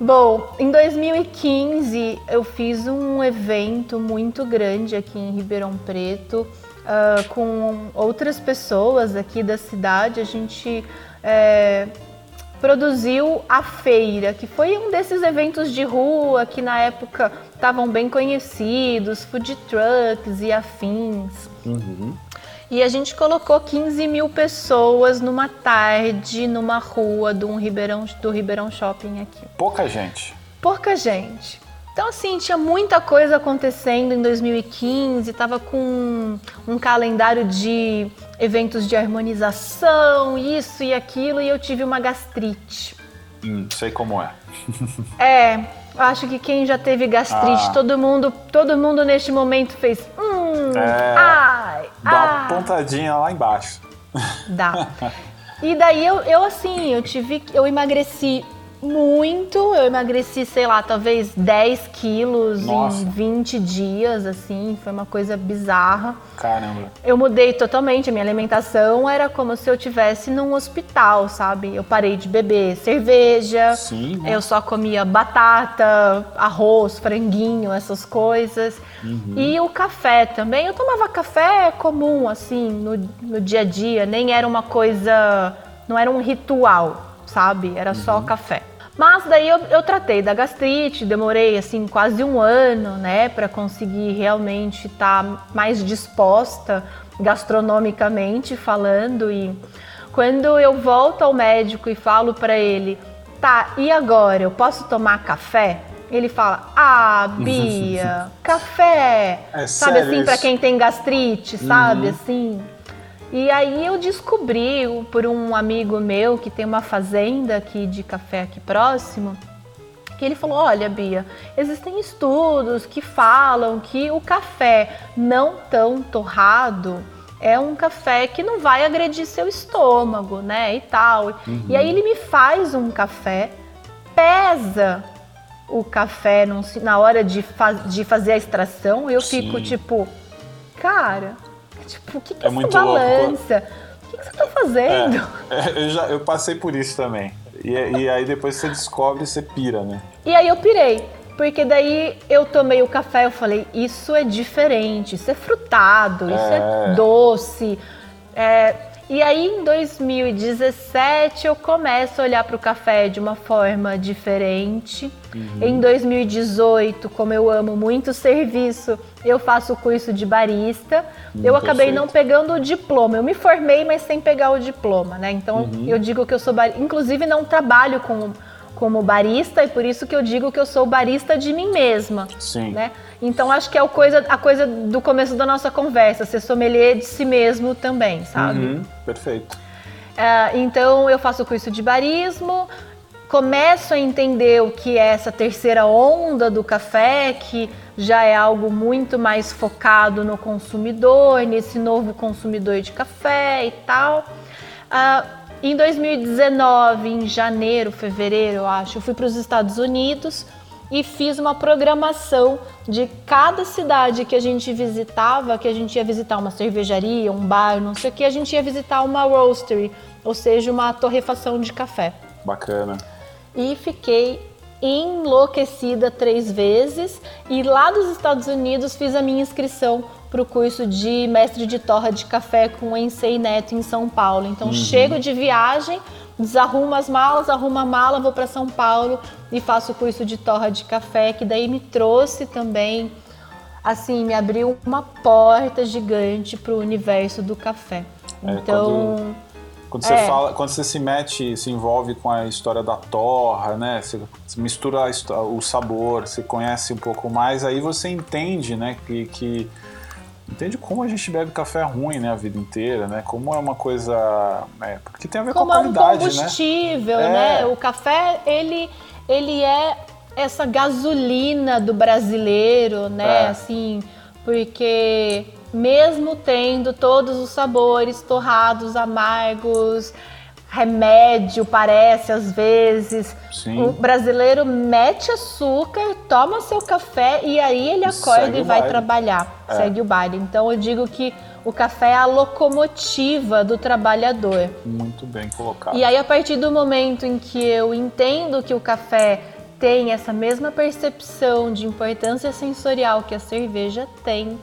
Bom, em 2015 eu fiz um evento muito grande aqui em Ribeirão Preto uh, com outras pessoas aqui da cidade. A gente é, produziu a feira, que foi um desses eventos de rua que na época estavam bem conhecidos, food trucks e afins. Uhum. E a gente colocou 15 mil pessoas numa tarde, numa rua do, um Ribeirão, do Ribeirão Shopping aqui. Pouca gente. Pouca gente. Então, assim, tinha muita coisa acontecendo em 2015, estava com um calendário de eventos de harmonização, isso e aquilo, e eu tive uma gastrite. Hum, sei como é. é, acho que quem já teve gastrite, ah. todo mundo, todo mundo neste momento fez, hum, é, ai, dá ai. uma pontadinha lá embaixo. Dá. E daí eu, eu assim, eu tive, eu emagreci muito. Eu emagreci, sei lá, talvez 10 quilos Nossa. em 20 dias, assim. Foi uma coisa bizarra. Caramba. Eu mudei totalmente. A minha alimentação era como se eu tivesse num hospital, sabe? Eu parei de beber cerveja. Sim. Eu só comia batata, arroz, franguinho, essas coisas. Uhum. E o café também. Eu tomava café comum, assim, no, no dia a dia. Nem era uma coisa. Não era um ritual, sabe? Era uhum. só café. Mas daí eu, eu tratei da gastrite, demorei assim quase um ano, né, para conseguir realmente estar tá mais disposta gastronomicamente falando e quando eu volto ao médico e falo para ele, tá, e agora eu posso tomar café? Ele fala: "Ah, Bia, café". É sabe assim para quem tem gastrite, sabe uhum. assim? E aí eu descobri por um amigo meu que tem uma fazenda aqui de café aqui próximo, que ele falou: "Olha, Bia, existem estudos que falam que o café não tão torrado é um café que não vai agredir seu estômago, né? E tal. Uhum. E aí ele me faz um café, pesa o café na hora de, de fazer a extração, eu Sim. fico tipo, cara, Tipo, o que, que é, é essa balança? O que, que, você tá fazendo? É, é, eu, já, eu passei por isso também. E, e aí depois você descobre, você pira, né? E aí eu pirei. Porque daí eu tomei o café e eu falei, isso é diferente, isso é frutado, isso é, é doce. É, e aí em 2017 eu começo a olhar para o café de uma forma diferente. Uhum. Em 2018, como eu amo muito serviço, eu faço o curso de barista. Hum, eu acabei perfeito. não pegando o diploma. Eu me formei, mas sem pegar o diploma, né? Então uhum. eu digo que eu sou barista. Inclusive não trabalho com como barista e por isso que eu digo que eu sou barista de mim mesma. Sim. Né? Então acho que é a coisa, a coisa do começo da nossa conversa, ser sommelier de si mesmo também, sabe? Uhum, perfeito. Uh, então eu faço o curso de barismo, começo a entender o que é essa terceira onda do café, que já é algo muito mais focado no consumidor, nesse novo consumidor de café e tal. Uh, em 2019, em janeiro, fevereiro, eu acho, eu fui para os Estados Unidos e fiz uma programação de cada cidade que a gente visitava, que a gente ia visitar uma cervejaria, um bar, não sei o que, a gente ia visitar uma roastery, ou seja, uma torrefação de café. Bacana. E fiquei enlouquecida três vezes e lá dos Estados Unidos fiz a minha inscrição para o curso de mestre de torra de café com o Ensei Neto em São Paulo. Então, uhum. chego de viagem, desarrumo as malas, arrumo a mala, vou para São Paulo e faço o curso de torra de café, que daí me trouxe também, assim, me abriu uma porta gigante para o universo do café. É, então. Quando, quando você é. fala, quando você se mete, se envolve com a história da torra, né? Você, você mistura o sabor, você conhece um pouco mais, aí você entende, né, que, que entende como a gente bebe café ruim, né, a vida inteira, né? Como é uma coisa, é, porque tem a ver como com a qualidade, é um combustível, né? né? É. O café, ele ele é essa gasolina do brasileiro, né? É. Assim, porque mesmo tendo todos os sabores torrados, amargos, remédio, parece às vezes. Sim. O brasileiro mete açúcar, toma seu café e aí ele acorda Segue e vai trabalhar. É. Segue o baile. Então eu digo que o café é a locomotiva do trabalhador. Muito bem colocado. E aí, a partir do momento em que eu entendo que o café tem essa mesma percepção de importância sensorial que a cerveja tem,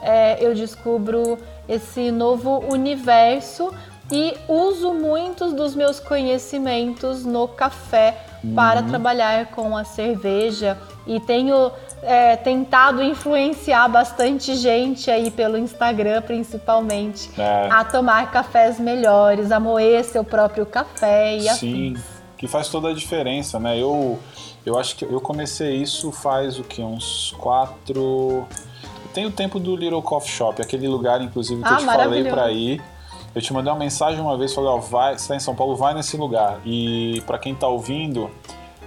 é, eu descubro esse novo universo e uso muitos dos meus conhecimentos no café uhum. para trabalhar com a cerveja e tenho é, tentado influenciar bastante gente aí pelo Instagram principalmente é. a tomar cafés melhores, a moer seu próprio café e Sim, afins. que faz toda a diferença, né? Eu, eu acho que eu comecei isso faz o que uns quatro tem o tempo do Little Coffee Shop, aquele lugar inclusive que ah, eu te falei para ir Eu te mandei uma mensagem uma vez, falei, ó, vai, você tá em São Paulo, vai nesse lugar. E para quem tá ouvindo,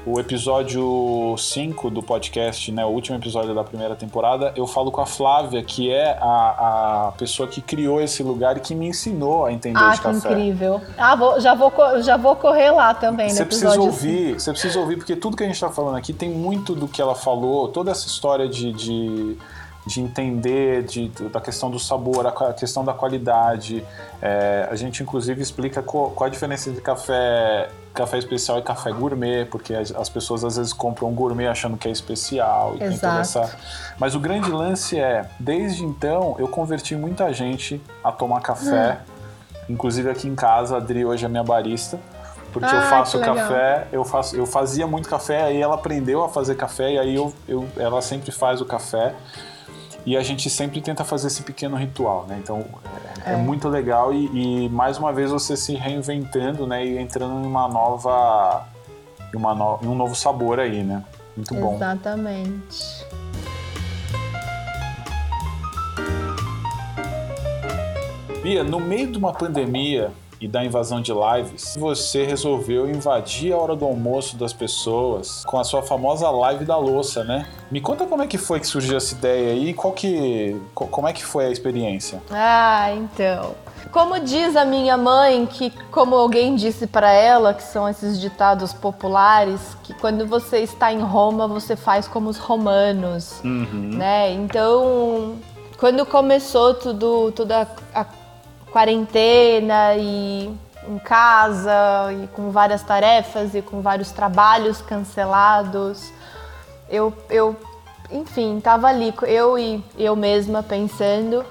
o episódio 5 do podcast, né, o último episódio da primeira temporada, eu falo com a Flávia, que é a, a pessoa que criou esse lugar e que me ensinou a entender ah, de café. Ah, que incrível. Ah, vou, já, vou, já vou correr lá também você precisa ouvir, Você precisa ouvir, porque tudo que a gente está falando aqui tem muito do que ela falou, toda essa história de, de de entender de, da questão do sabor, a questão da qualidade. É, a gente inclusive explica qual, qual, a diferença de café café especial e café gourmet, porque as, as pessoas às vezes compram gourmet achando que é especial e Exato. essa. Mas o grande lance é, desde então eu converti muita gente a tomar café. Hum. Inclusive aqui em casa, a Adri hoje é minha barista porque ah, eu faço café, eu faço, eu fazia muito café, aí ela aprendeu a fazer café e aí eu, eu, ela sempre faz o café. E a gente sempre tenta fazer esse pequeno ritual, né? Então é, é. é muito legal e, e, mais uma vez você se reinventando, né? E entrando em uma nova, uma no, um novo sabor aí, né? Muito bom. Exatamente. Bia, no meio de uma pandemia, e da invasão de lives, você resolveu invadir a hora do almoço das pessoas com a sua famosa live da louça, né? Me conta como é que foi que surgiu essa ideia aí e qual que, como é que foi a experiência? Ah, então. Como diz a minha mãe, que como alguém disse para ela, que são esses ditados populares, que quando você está em Roma, você faz como os romanos, uhum. né? Então, quando começou tudo, toda a quarentena e em casa e com várias tarefas e com vários trabalhos cancelados. Eu, eu enfim, estava ali, eu e eu mesma pensando.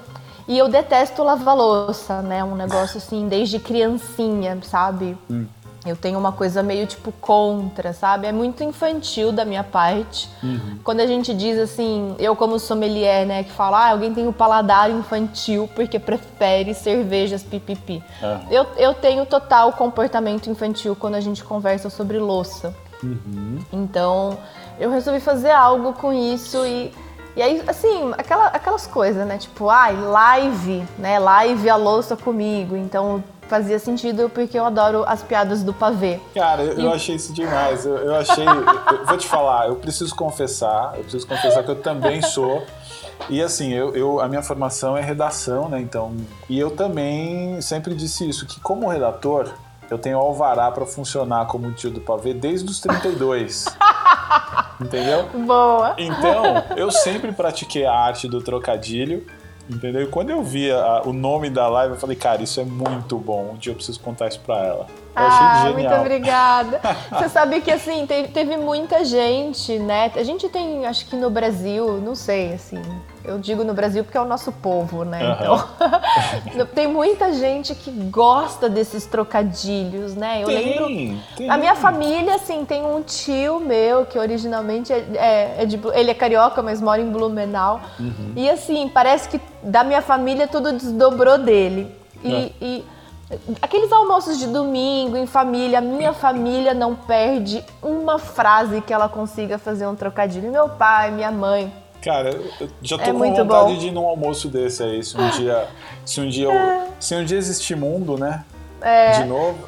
E eu detesto lavar louça, né? Um negócio assim, desde criancinha, sabe? Hum. Eu tenho uma coisa meio tipo contra, sabe? É muito infantil da minha parte. Uhum. Quando a gente diz assim, eu como sommelier, né, que fala, ah, alguém tem o um paladar infantil porque prefere cervejas pipipi. Uhum. Eu, eu tenho total comportamento infantil quando a gente conversa sobre louça. Uhum. Então, eu resolvi fazer algo com isso e e aí, assim, aquela, aquelas coisas, né? Tipo, ai, live, né? Live a louça comigo. Então, fazia sentido porque eu adoro as piadas do pavê. Cara, eu, e... eu achei isso demais. Eu, eu achei. eu, vou te falar, eu preciso confessar, eu preciso confessar que eu também sou. E assim, eu, eu, a minha formação é redação, né? Então, e eu também sempre disse isso, que como redator, eu tenho alvará para funcionar como tio do pavê desde os 32. Entendeu? Boa. Então, eu sempre pratiquei a arte do trocadilho Entendeu? E quando eu vi a, o nome da live, eu falei, cara, isso é muito bom. Um dia eu preciso contar isso pra ela. Eu ah, muito obrigada. Você sabe que, assim, teve, teve, muita gente, né? A gente tem, acho que no Brasil, não sei, assim, eu digo no Brasil porque é o nosso povo, né? Uhum. Então, tem muita gente que gosta desses trocadilhos, né? Eu tem, lembro. Tem. A minha família, assim, tem um tio meu que originalmente é, é, é de, ele é carioca, mas mora em Blumenau. Uhum. E assim, parece que da minha família tudo desdobrou dele. E, é. e Aqueles almoços de domingo em família, minha família não perde uma frase que ela consiga fazer um trocadilho. Meu pai, minha mãe. Cara, eu já tô é com vontade bom. de ir num almoço desse aí, se um dia, se um dia, eu, se um dia existir mundo, né? É. De novo.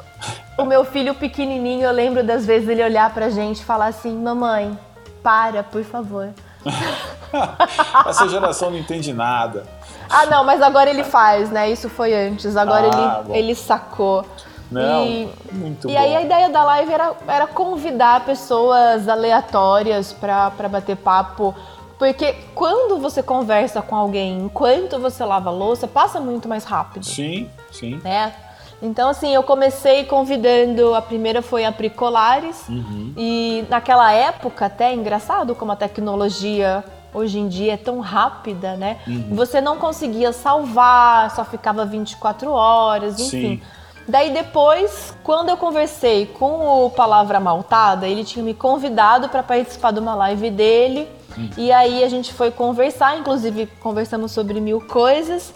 O meu filho pequenininho, eu lembro das vezes ele olhar pra gente e falar assim: "Mamãe, para, por favor". Essa geração não entende nada. Ah, não, mas agora ele faz, né? Isso foi antes. Agora ah, ele, ele sacou. Não, e, muito e bom. aí a ideia da live era, era convidar pessoas aleatórias para bater papo. Porque quando você conversa com alguém enquanto você lava a louça, passa muito mais rápido. Sim, sim. Né? Então, assim, eu comecei convidando. A primeira foi a Pricolares. Uhum. E naquela época, até é engraçado como a tecnologia hoje em dia é tão rápida, né? Uhum. Você não conseguia salvar, só ficava 24 horas, enfim. Sim. Daí depois, quando eu conversei com o Palavra Maltada, ele tinha me convidado para participar de uma live dele. E aí a gente foi conversar, inclusive conversamos sobre mil coisas.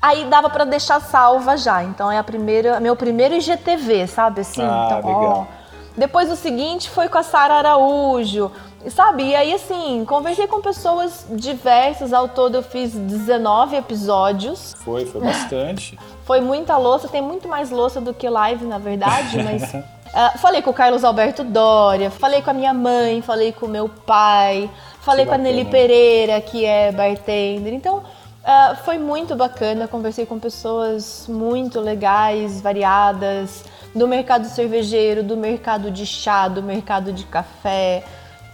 Aí dava para deixar salva já. Então é a primeira, meu primeiro IGTV, sabe assim? Ah, então, legal. Ó, depois o seguinte foi com a Sara Araújo. sabe? E aí, assim, conversei com pessoas diversas. Ao todo, eu fiz 19 episódios. Foi, foi bastante. foi muita louça. Tem muito mais louça do que live, na verdade, mas. Uh, falei com o Carlos Alberto Dória, falei com a minha mãe, falei com o meu pai, falei com a Nelly Pereira, que é bartender. Então, uh, foi muito bacana. Conversei com pessoas muito legais, variadas, do mercado cervejeiro, do mercado de chá, do mercado de café.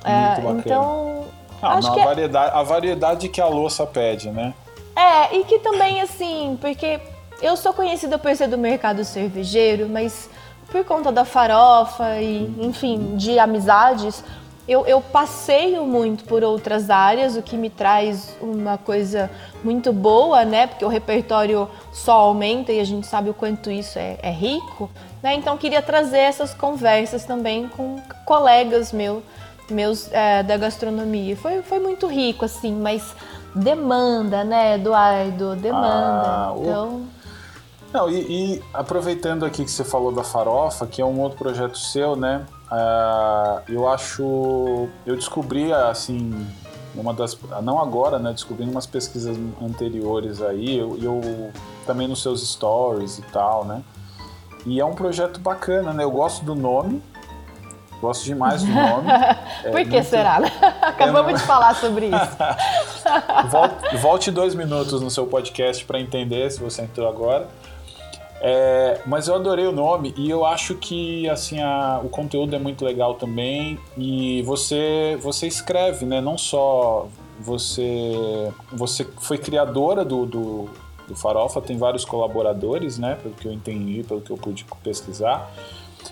Uh, então, ah, acho que é variedade, a variedade que a louça pede, né? É, e que também, assim, porque eu sou conhecida por ser do mercado cervejeiro, mas por conta da farofa e, enfim, de amizades, eu, eu, passeio muito por outras áreas, o que me traz uma coisa muito boa, né? Porque o repertório só aumenta e a gente sabe o quanto isso é, é rico. Né? Então, queria trazer essas conversas também com colegas meu, meus é, da gastronomia. Foi, foi muito rico, assim, mas demanda, né, Eduardo? Demanda. Ah, então. O não, e, e, aproveitando aqui que você falou da farofa, que é um outro projeto seu, né? Uh, eu acho. Eu descobri, assim, uma das. Não agora, né? Descobri umas pesquisas anteriores aí, eu, eu também nos seus stories e tal, né? E é um projeto bacana, né? Eu gosto do nome, Gosto demais do nome. É Por que muito... será? Né? Acabamos é... de falar sobre isso. volte, volte, dois minutos no seu podcast para entender se você entrou agora. É, mas eu adorei o nome e eu acho que assim a, o conteúdo é muito legal também e você você escreve, né? Não só você você foi criadora do, do, do Farofa, tem vários colaboradores, né? Pelo que eu entendi, pelo que eu pude pesquisar.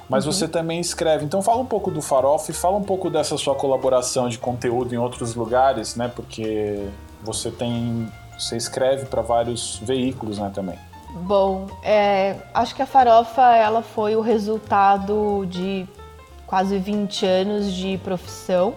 Mas uhum. você também escreve. Então fala um pouco do Farofa e fala um pouco dessa sua colaboração de conteúdo em outros lugares, né? Porque você tem você escreve para vários veículos, né, também. Bom, é, acho que a farofa ela foi o resultado de quase 20 anos de profissão.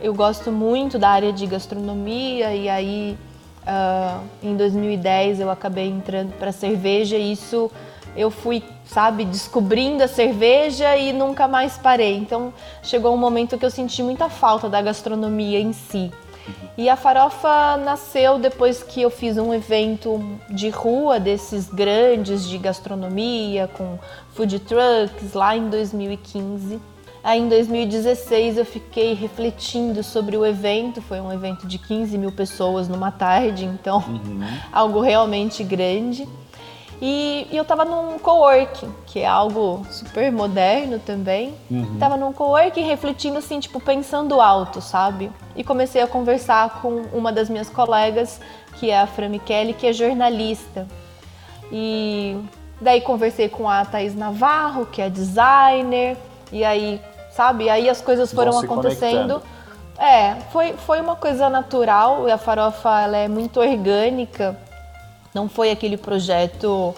Eu gosto muito da área de gastronomia e aí uh, em 2010 eu acabei entrando para cerveja e isso eu fui, sabe, descobrindo a cerveja e nunca mais parei. Então chegou um momento que eu senti muita falta da gastronomia em si. E a farofa nasceu depois que eu fiz um evento de rua desses grandes de gastronomia com food trucks lá em 2015. Aí em 2016 eu fiquei refletindo sobre o evento, foi um evento de 15 mil pessoas numa tarde, então uhum. algo realmente grande. E, e eu estava num coworking, que é algo super moderno também. Uhum. Tava num coworking refletindo assim, tipo, pensando alto, sabe? E comecei a conversar com uma das minhas colegas, que é a Fran Michele, que é jornalista. E daí conversei com a Thaís Navarro, que é designer. E aí, sabe? Aí as coisas foram acontecendo. É, foi, foi uma coisa natural. E a farofa ela é muito orgânica. Não foi aquele projeto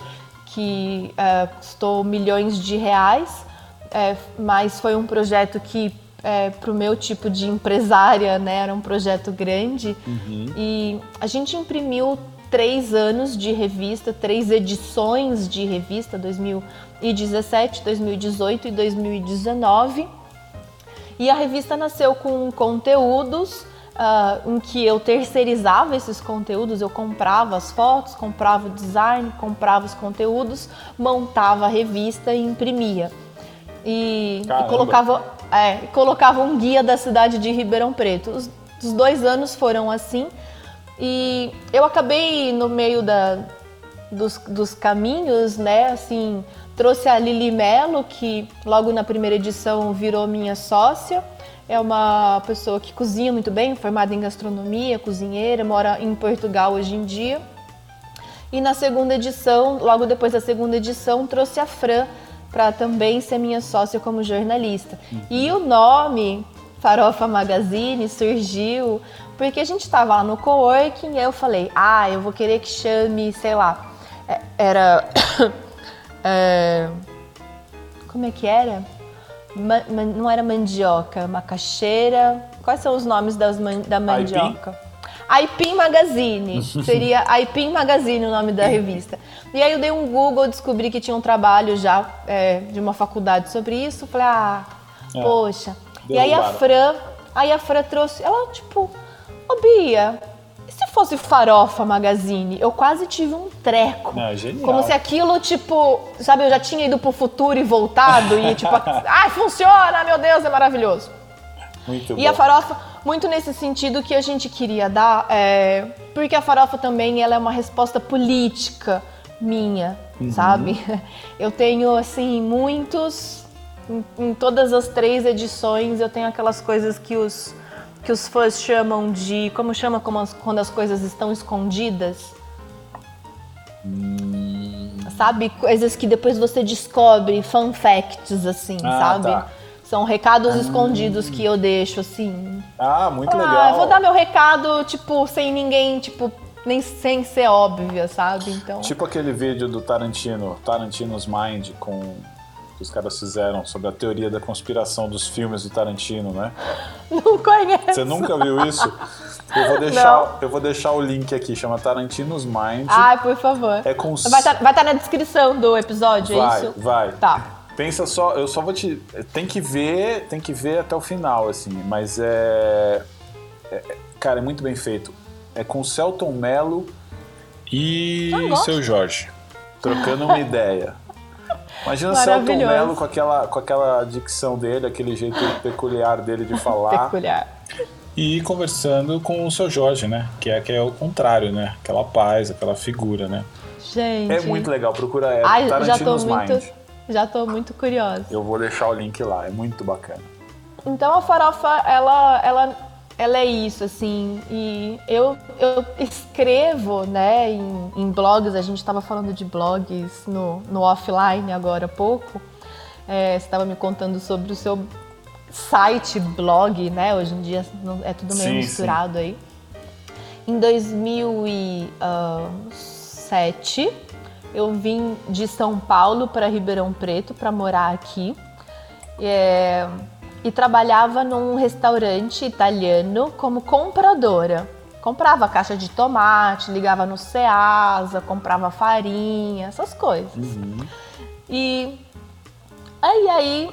que é, custou milhões de reais, é, mas foi um projeto que é, para o meu tipo de empresária, né, era um projeto grande. Uhum. E a gente imprimiu três anos de revista, três edições de revista, 2017, 2018 e 2019. E a revista nasceu com conteúdos uh, em que eu terceirizava esses conteúdos, eu comprava as fotos, comprava o design, comprava os conteúdos, montava a revista e imprimia. E, e colocava, é, colocava um guia da cidade de Ribeirão Preto. Os, os dois anos foram assim. E eu acabei no meio da, dos, dos, caminhos, né? Assim, trouxe a Lili Melo, que logo na primeira edição virou minha sócia. É uma pessoa que cozinha muito bem, formada em gastronomia, cozinheira, mora em Portugal hoje em dia. E na segunda edição, logo depois da segunda edição, trouxe a Fran para também ser minha sócia como jornalista. Uhum. E o nome Farofa Magazine surgiu porque a gente estava lá no coworking e eu falei, ah, eu vou querer que chame, sei lá, é, era. é, como é que era? Não era mandioca, macaxeira. Quais são os nomes das man, da mandioca? Aipim Magazine. Seria Aipim Magazine o nome da revista. E aí eu dei um Google, descobri que tinha um trabalho já é, de uma faculdade sobre isso. Falei, ah, é, poxa. E aí a Fran Aí a Fran trouxe, ela tipo, ô Bia, e se fosse farofa magazine? Eu quase tive um treco. Ah, genial. Como se aquilo, tipo, sabe, eu já tinha ido pro futuro e voltado e tipo, ai, funciona, meu Deus, é maravilhoso. Muito E bom. a farofa, muito nesse sentido que a gente queria dar, é, porque a farofa também ela é uma resposta política minha, sabe? Eu tenho, assim, muitos. Em, em todas as três edições, eu tenho aquelas coisas que os, que os fãs chamam de. Como chama como as- quando as coisas estão escondidas? Sabe? Coisas que depois você descobre, fun facts, assim, Ah, sabe? tá. São recados escondidos que eu deixo, assim. Ah, muito Ah, legal. eu vou dar meu recado, tipo, sem ninguém, tipo, nem sem ser óbvia, sabe? Então. Tipo aquele vídeo do Tarantino, Tarantino's Mind, com que os caras fizeram sobre a teoria da conspiração dos filmes do Tarantino, né? Não conheço. Você nunca viu isso? Eu vou deixar, eu vou deixar o link aqui, chama Tarantino's Mind. Ai, por favor. É com Vai estar vai tá na descrição do episódio, é vai, isso? vai. Tá. Pensa só, eu só vou te. Tem que ver, tem que ver até o final, assim, mas é. é- é- cara, é muito bem feito. É com Celton Mello e seu Jorge. Trocando uma ideia. Imagina o Celton. Mello com aquela, com aquela dicção dele, aquele jeito peculiar dele de falar. Peculiar. E conversando com o seu Jorge, né? Que é, que é o contrário, né? Aquela paz, aquela figura, né? Gente. É muito legal, procura é, Ai, já tô muito. Mind. Já tô muito curiosa. Eu vou deixar o link lá, é muito bacana. Então a farofa, ela, ela, ela é isso, assim. E eu, eu escrevo, né, em, em blogs, a gente estava falando de blogs no, no offline agora há pouco. É, você estava me contando sobre o seu site, blog, né? Hoje em dia é tudo meio Sim, misturado aí. Em 2007, eu vim de São Paulo para Ribeirão Preto para morar aqui. É, e trabalhava num restaurante italiano como compradora. Comprava caixa de tomate, ligava no Ceasa, comprava farinha, essas coisas. E aí, aí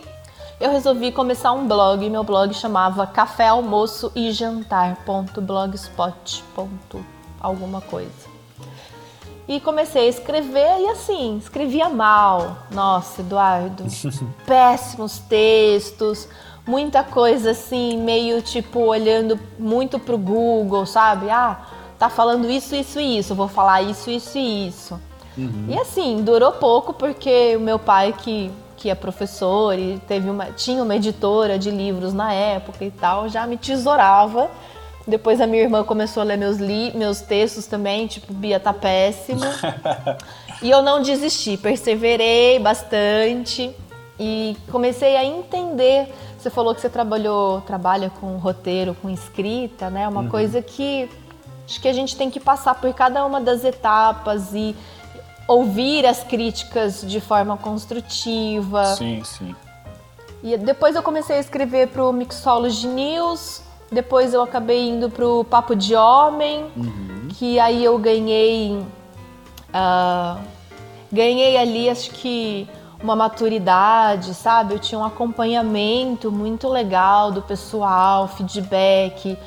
eu resolvi começar um blog. Meu blog chamava Café, Almoço e Jantar.blogspot. alguma coisa. E comecei a escrever e assim, escrevia mal. Nossa, Eduardo, péssimos textos, muita coisa assim, meio tipo olhando muito pro Google, sabe? Ah, tá falando isso, isso e isso, vou falar isso, isso e isso. E assim, durou pouco porque o meu pai que que é professor e teve uma, tinha uma editora de livros na época e tal, já me tesourava. Depois a minha irmã começou a ler meus, li, meus textos também, tipo, Bia tá péssima. e eu não desisti, perseverei bastante e comecei a entender. Você falou que você trabalhou, trabalha com roteiro, com escrita, né? Uma coisa que acho que a gente tem que passar por cada uma das etapas e ouvir as críticas de forma construtiva. Sim, sim. E depois eu comecei a escrever pro Mixology News, depois eu acabei indo pro Papo de Homem, que aí eu ganhei. ah, ganhei ali, acho que uma maturidade, sabe? Eu tinha um acompanhamento muito legal do pessoal, feedback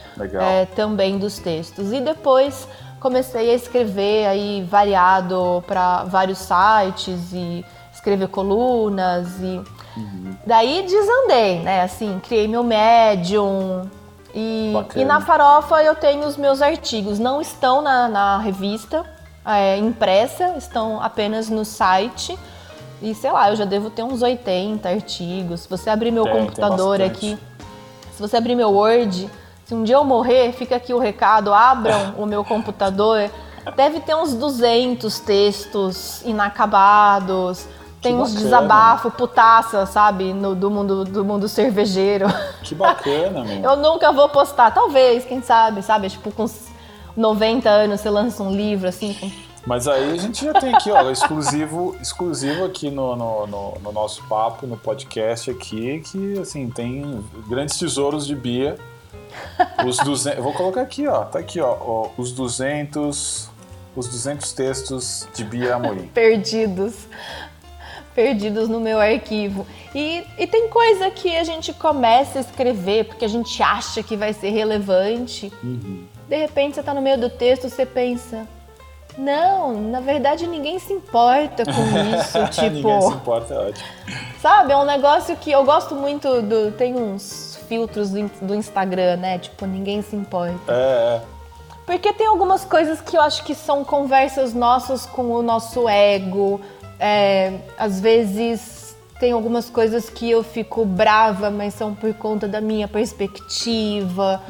é, também dos textos. E depois comecei a escrever aí variado para vários sites e escrever colunas e daí desandei, né? Assim, criei meu Medium e, e na Farofa eu tenho os meus artigos. Não estão na, na revista é, impressa, estão apenas no site. E sei lá, eu já devo ter uns 80 artigos. Se você abrir meu Tem, tem computador bastante. aqui, se você abrir meu Word, se um dia eu morrer, fica aqui o recado, abram o meu computador. Deve ter uns 200 textos inacabados. Tem uns bacana. desabafo, putaça, sabe? No, do, mundo, do mundo cervejeiro. Que bacana, meu. Eu nunca vou postar. Talvez, quem sabe, sabe? Tipo, com uns 90 anos você lança um livro assim. Com... Mas aí a gente já tem aqui, ó, exclusivo, exclusivo aqui no, no, no- no nosso papo, no podcast aqui, que assim, tem grandes tesouros de Bia. Os 200, vou colocar aqui, ó, tá aqui, ó, ó, os 200, os 200 textos de Bia Amorim. Perdidos. perdidos no meu arquivo. E, e tem coisa que a gente começa a escrever porque a gente acha que vai ser relevante. Uhum. De repente você tá no meio do texto, você pensa. Não, na verdade ninguém se importa com isso. tipo, Ninguém se importa, é ótimo. sabe? É um negócio que eu gosto muito do. Tem uns filtros do, do Instagram, né? Tipo, ninguém se importa. É, é. Porque tem algumas coisas que eu acho que são conversas nossas com o nosso ego. É, às vezes tem algumas coisas que eu fico brava, mas são por conta da minha perspectiva.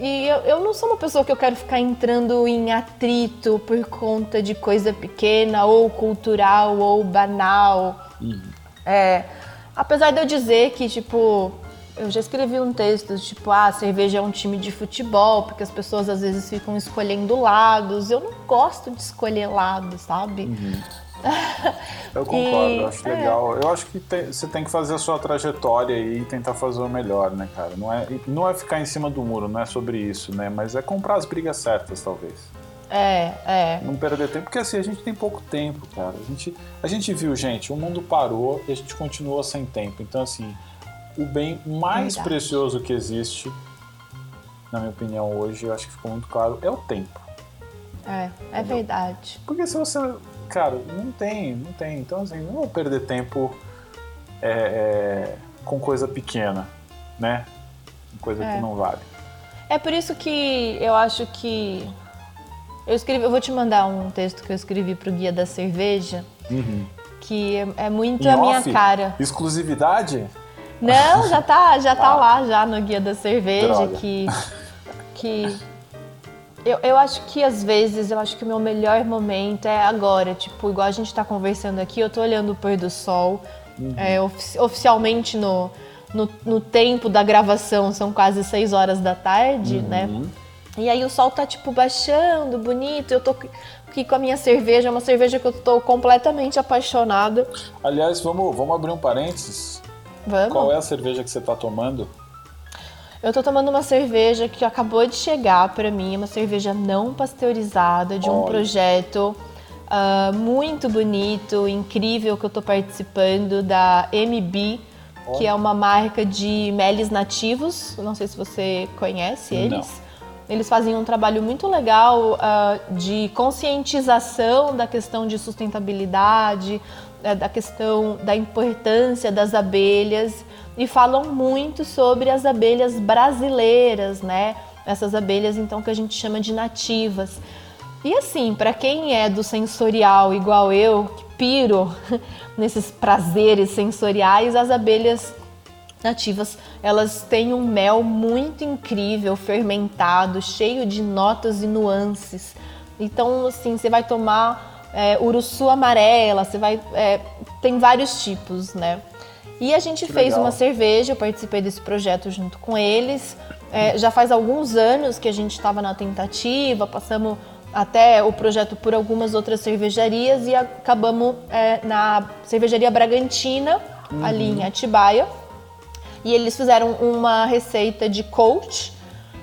E eu, eu não sou uma pessoa que eu quero ficar entrando em atrito por conta de coisa pequena, ou cultural, ou banal. É, apesar de eu dizer que, tipo, eu já escrevi um texto, tipo, ah, cerveja é um time de futebol, porque as pessoas às vezes ficam escolhendo lados. Eu não gosto de escolher lados, sabe? Eu concordo, E- eu acho é. legal. Eu acho que tem- você tem que fazer a sua trajetória e tentar fazer o melhor, né, cara? Não é, não é ficar em cima do muro, não é sobre isso, né? Mas é comprar as brigas certas, talvez. É, é. Não perder tempo, porque assim, a gente tem pouco tempo, cara. A gente, a gente viu, gente, o mundo parou e a gente continua sem tempo. Então, assim, o bem mais Verdade. precioso que existe, na minha opinião, hoje, eu acho que ficou muito claro, é o tempo. É, é verdade. Porque se você. Cara, não tem, não tem. Então, assim, não vou perder tempo é, é, com coisa pequena, né? Com Coisa É. que não vale. É por isso que eu acho que. Eu escrevi, eu vou te mandar um texto que eu escrevi pro Guia da Cerveja, que é, é muito a minha cara. Exclusividade? Não, já tá, já tá Ah. lá já no Guia da Cerveja Droga. que que eu, eu acho que às vezes eu acho que o meu melhor momento é agora, tipo, igual a gente tá conversando aqui, eu tô olhando o pôr do sol. É, ofi- oficialmente no, no, no tempo da gravação são quase 6 horas da tarde, né? E aí o sol tá tipo baixando, bonito. Eu tô aqui com a minha cerveja, uma cerveja que eu tô completamente apaixonada. Aliás, vamos, vamos abrir um parênteses. Vamos? Qual é a cerveja que você tá tomando? Eu tô tomando uma cerveja que acabou de chegar pra mim, uma cerveja não pasteurizada de um Olha. projeto ah, muito bonito, incrível que eu tô participando da MB, que é uma marca de meles nativos. Não sei se você conhece eles. Eles fazem um trabalho muito legal ah, de conscientização da questão de sustentabilidade, eh, da questão da importância das abelhas e falam muito sobre as abelhas brasileiras, né? Essas abelhas então que a gente chama de nativas. E assim, para quem é do sensorial igual eu, que piro nesses prazeres sensoriais, as abelhas nativas, elas têm um mel muito incrível, fermentado, cheio de notas e nuances. Então, assim, você vai tomar é, uruçu amarela, você vai. é, tem vários tipos, né? E a gente Que fez legal. uma cerveja, eu participei desse projeto junto com eles. É, já faz alguns anos que a gente estava na tentativa, passamos até o projeto por algumas outras cervejarias e acabamos é, na cervejaria Bragantina, ali em Atibaia. E eles fizeram uma receita de coach,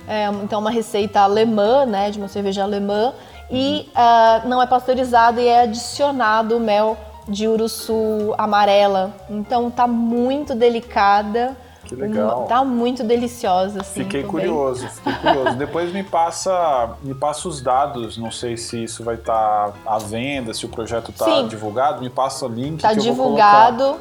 é, então uma receita alemã, né, de uma cerveja alemã, e ah, não é pasteurizado e é adicionado mel de uruçu amarela. Então tá muito delicada. Que legal. tá muito deliciosa, assim. Fiquei também. curioso, fiquei curioso. Depois me passa, me passa os dados. Não sei se isso vai estar à venda, se o projeto está Sim. divulgado. Me passa o link Tá divulgado,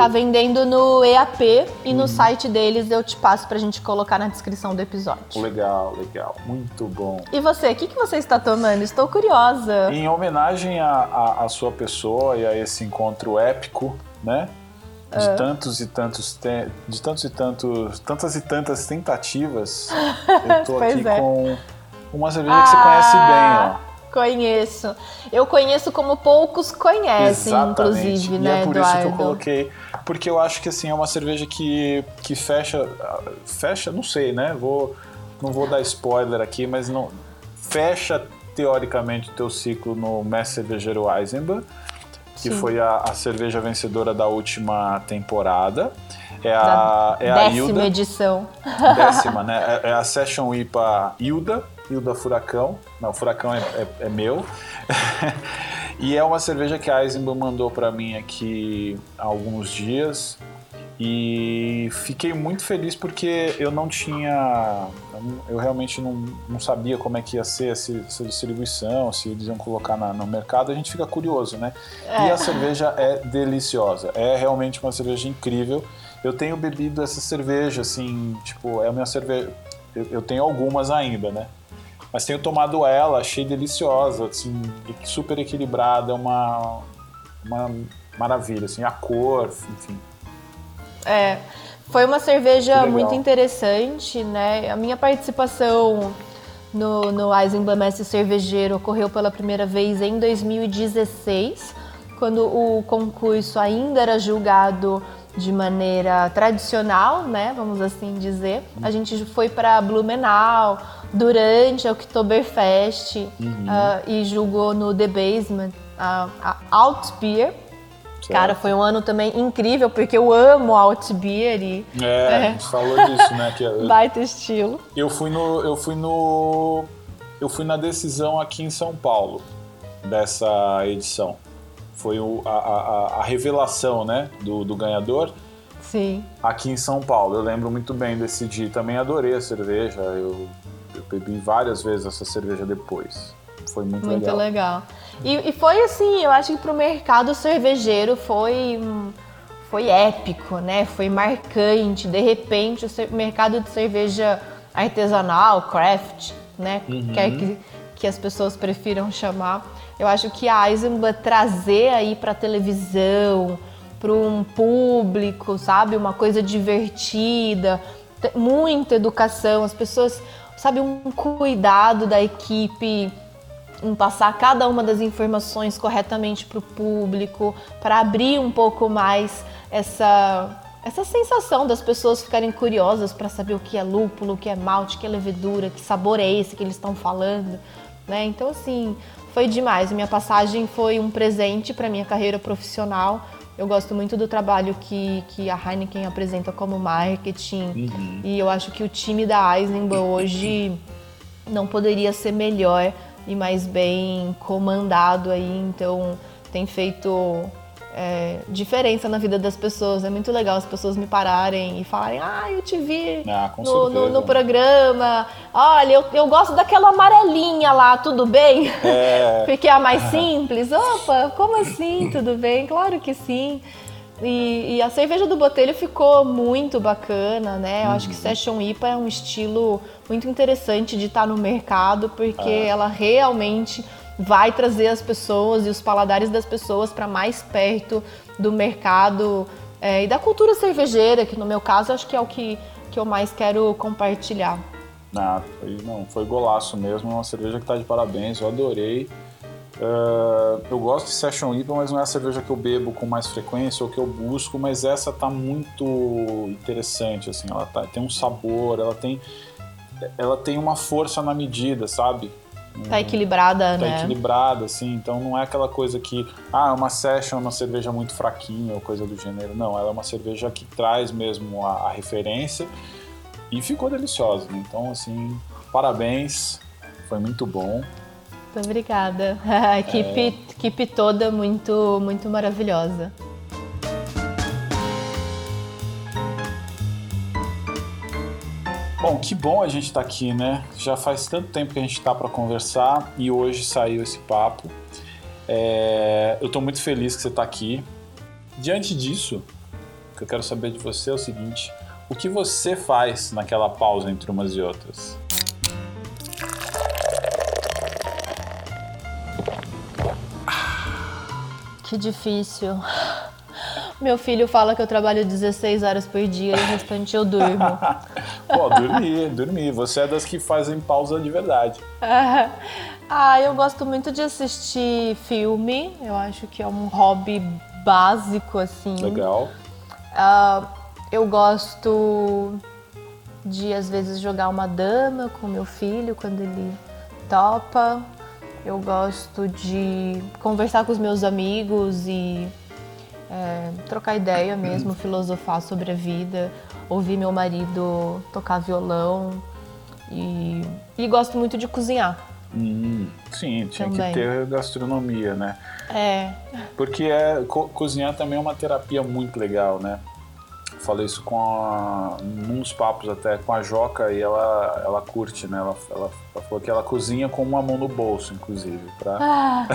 tá vendendo no EAP e Uhum. no site deles eu te passo pra gente colocar na descrição do episódio. Legal, legal, muito bom. E você, o que, que você está tomando? Estou curiosa. Em homenagem à, sua pessoa e a esse encontro épico, né? De Ah. tantos e tantos de tantos e tantos tantas e tantas tentativas, eu tô aqui é. com uma cerveja que você conhece bem, ó. Conheço. Eu conheço como poucos conhecem, inclusive, e né, é por Eduardo? isso que eu coloquei, porque eu acho que assim é uma cerveja que, que fecha, fecha, não sei, né? Vou, não vou dar spoiler aqui, mas não fecha teoricamente o teu ciclo no Mestre Cervejeiro Eisenbahn, que Sim. foi a, a cerveja vencedora da última temporada. É Da a, é a Décima Hilda, edição. décima, né? É, é a Session IPA Hilda, Hilda Furacão. Não, Furacão é, é- é meu. E é uma cerveja que a Eisenbahn mandou para mim aqui há alguns dias. E fiquei muito feliz porque eu não tinha. Eu realmente não, não sabia como é que ia ser essa, essa distribuição, se eles iam colocar na, no mercado. A gente fica curioso, né? É. E a cerveja é deliciosa. É realmente uma cerveja incrível. Eu tenho bebido essa cerveja, assim, tipo, é a minha cerveja. Eu, eu tenho algumas ainda, né? Mas tenho tomado ela, achei deliciosa, assim, super equilibrada, uma, uma maravilha, assim, a cor, enfim. É, foi uma cerveja muito interessante, né? A minha participação no, no Eisenbahn Mestre Cervejeiro ocorreu pela primeira vez em 2016, quando o concurso ainda era julgado de maneira tradicional, né? Vamos assim dizer. A gente foi para Blumenau durante a Oktoberfest uhum. uh, e julgou no The Basement uh, a Altbier Certo. Cara, foi um ano também incrível, porque eu amo Altbier e... É, é, a gente falou disso, né? Que eu, Baita estilo. Eu fui no... Eu fui no... Eu fui na decisão aqui em São Paulo, dessa edição. Foi o, a, a, a revelação, né, do, do ganhador. Sim. Aqui em São Paulo. Eu lembro muito bem desse dia. Também adorei a cerveja. Eu, eu bebi várias vezes essa cerveja depois. Foi muito, muito legal. Muito legal. E, e, foi assim, eu acho que para o mercado cervejeiro foi, foi épico, né? Foi marcante. De repente, o mercado de cerveja artesanal, craft, né? Uhum. Quer que, que as pessoas prefiram chamar. Eu acho que a Eisenbahn trazer aí para televisão, para um público, sabe? Uma coisa divertida, muita educação, as pessoas, sabe, um cuidado da equipe em passar cada uma das informações corretamente para o público, para abrir um pouco mais essa essa sensação das pessoas ficarem curiosas para saber o que é lúpulo, o que é malte, o que é levedura, que sabor é esse que eles estão falando, né? Então assim, foi demais. Minha passagem foi um presente para minha carreira profissional. Eu gosto muito do trabalho que, que a Heineken apresenta como marketing uhum. e eu acho que o time da Eisenbahn hoje não poderia ser melhor e mais bem comandado aí, então tem feito é, diferença na vida das pessoas. É muito legal as pessoas me pararem e falarem: Ah, eu te vi ah, no, no, no, programa. Olha, eu, eu gosto daquela amarelinha lá, tudo bem? É. Porque é a mais simples. Opa, como assim? Tudo bem? Claro que sim. E, e, a cerveja do Botelho ficou muito bacana, né? Eu uhum. acho que uhum. Session IPA é um estilo muito interessante de estar no mercado, porque ah. ela realmente vai trazer as pessoas e os paladares das pessoas para mais perto do mercado é, e da cultura cervejeira, que no meu caso acho que é o que, que eu mais quero compartilhar. Ah, foi, não, foi golaço mesmo, uma cerveja que está de parabéns, eu adorei. Uh, eu gosto de Session IPA, mas não é a cerveja que eu bebo com mais frequência ou que eu busco, mas essa tá muito interessante, assim, ela tá, tem um sabor, ela tem ela tem uma força na medida, sabe? Tá equilibrada, tá né? Tá equilibrada, assim, então não é aquela coisa que, ah, uma session é uma cerveja muito fraquinha ou coisa do gênero. Não, ela é uma cerveja que traz mesmo a, a referência e ficou deliciosa, né? Então, assim, parabéns, foi muito bom. Muito obrigada. A equipe, é... equipe toda muito, muito maravilhosa. Bom, que bom a gente estar tá aqui, né? Já faz tanto tempo que a gente está para conversar e hoje saiu esse papo. É... Eu estou muito feliz que você está aqui. Diante disso, o que eu quero saber de você é o seguinte: o que você faz naquela pausa entre umas e outras? Que difícil. Meu filho fala que eu trabalho 16 horas por dia e o restante eu durmo. Pô, dormir, dormir. Você é das que fazem pausa de verdade. ah, eu gosto muito de assistir filme. Eu acho que é um hobby básico, assim. Legal. Uh, eu gosto de, às vezes, jogar uma dama com meu filho quando ele topa. Eu gosto de conversar com os meus amigos e é, trocar ideia mesmo, filosofar sobre a vida, ouvir meu marido tocar violão e, e gosto muito de cozinhar. Hum, sim, tinha Também. que ter gastronomia, né? É. Porque é, co cozinhar também é uma terapia muito legal, né? Falei isso com a, uns papos até com a Joca e ela, ela curte, né? Ela, ela, ela falou que ela cozinha com uma mão no bolso, inclusive. Pra... Ah,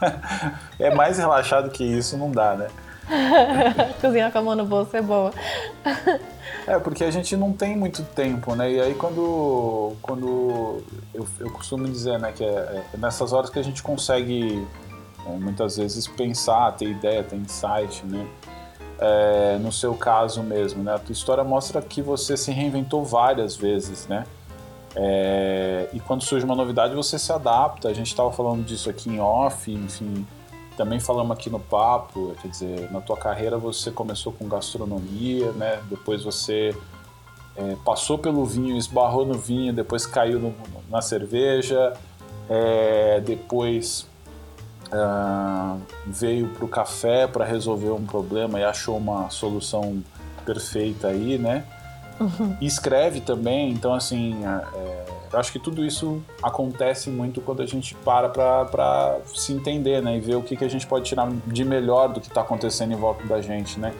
é mais relaxado que isso, não dá, né? cozinhar com a mão no bolso é boa. É, porque a gente não tem muito tempo, né? E aí quando, quando eu, eu costumo dizer, né, que é, é nessas horas que a gente consegue é, muitas vezes pensar, ter ideia, ter insight, né? É, no seu caso mesmo, né? A tua história mostra que você se reinventou várias vezes, né? É, e quando surge uma novidade você se adapta. A gente estava falando disso aqui em off, enfim, também falamos aqui no papo. Quer dizer, na tua carreira você começou com gastronomia, né? Depois você é, passou pelo vinho, esbarrou no vinho, depois caiu no, na cerveja, é, depois uh, veio para o café para resolver um problema e achou uma solução perfeita aí, né? Uhum. E escreve também, então assim, é, eu acho que tudo isso acontece muito quando a gente para para se entender, né? E ver o que, que a gente pode tirar de melhor do que está acontecendo em volta da gente, né?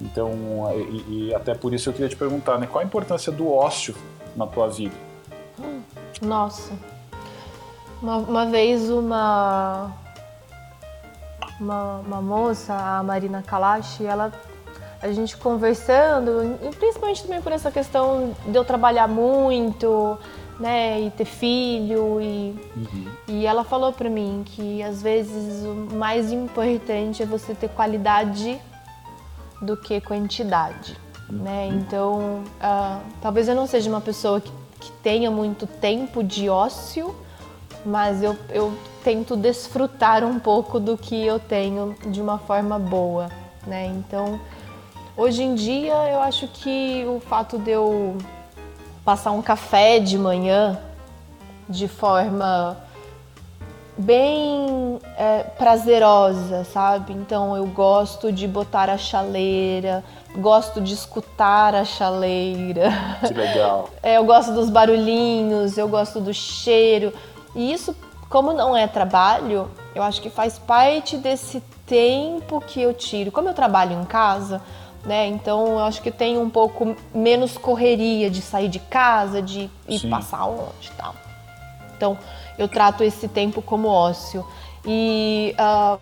Então, e, e, até por isso eu queria te perguntar, né? Qual a importância do ócio na tua vida? Nossa. Uma, uma vez uma uma, uma moça, a Marina Kalash, ela a gente conversando, e principalmente também por essa questão de eu trabalhar muito, né, e ter filho, e, uhum. e ela falou para mim que às vezes o mais importante é você ter qualidade do que quantidade, uhum. né, então uh, talvez eu não seja uma pessoa que, que tenha muito tempo de ócio, mas eu, eu tento desfrutar um pouco do que eu tenho de uma forma boa, né? Então, hoje em dia, eu acho que o fato de eu passar um café de manhã de forma bem é, prazerosa, sabe? Então eu gosto de botar a chaleira, gosto de escutar a chaleira. Que legal. É, eu gosto dos barulhinhos, eu gosto do cheiro. E isso como não é trabalho, eu acho que faz parte desse tempo que eu tiro. Como eu trabalho em casa, né? Então eu acho que tem um pouco menos correria de sair de casa, de ir Sim. passar onde tal. Então eu trato esse tempo como ócio. E uh,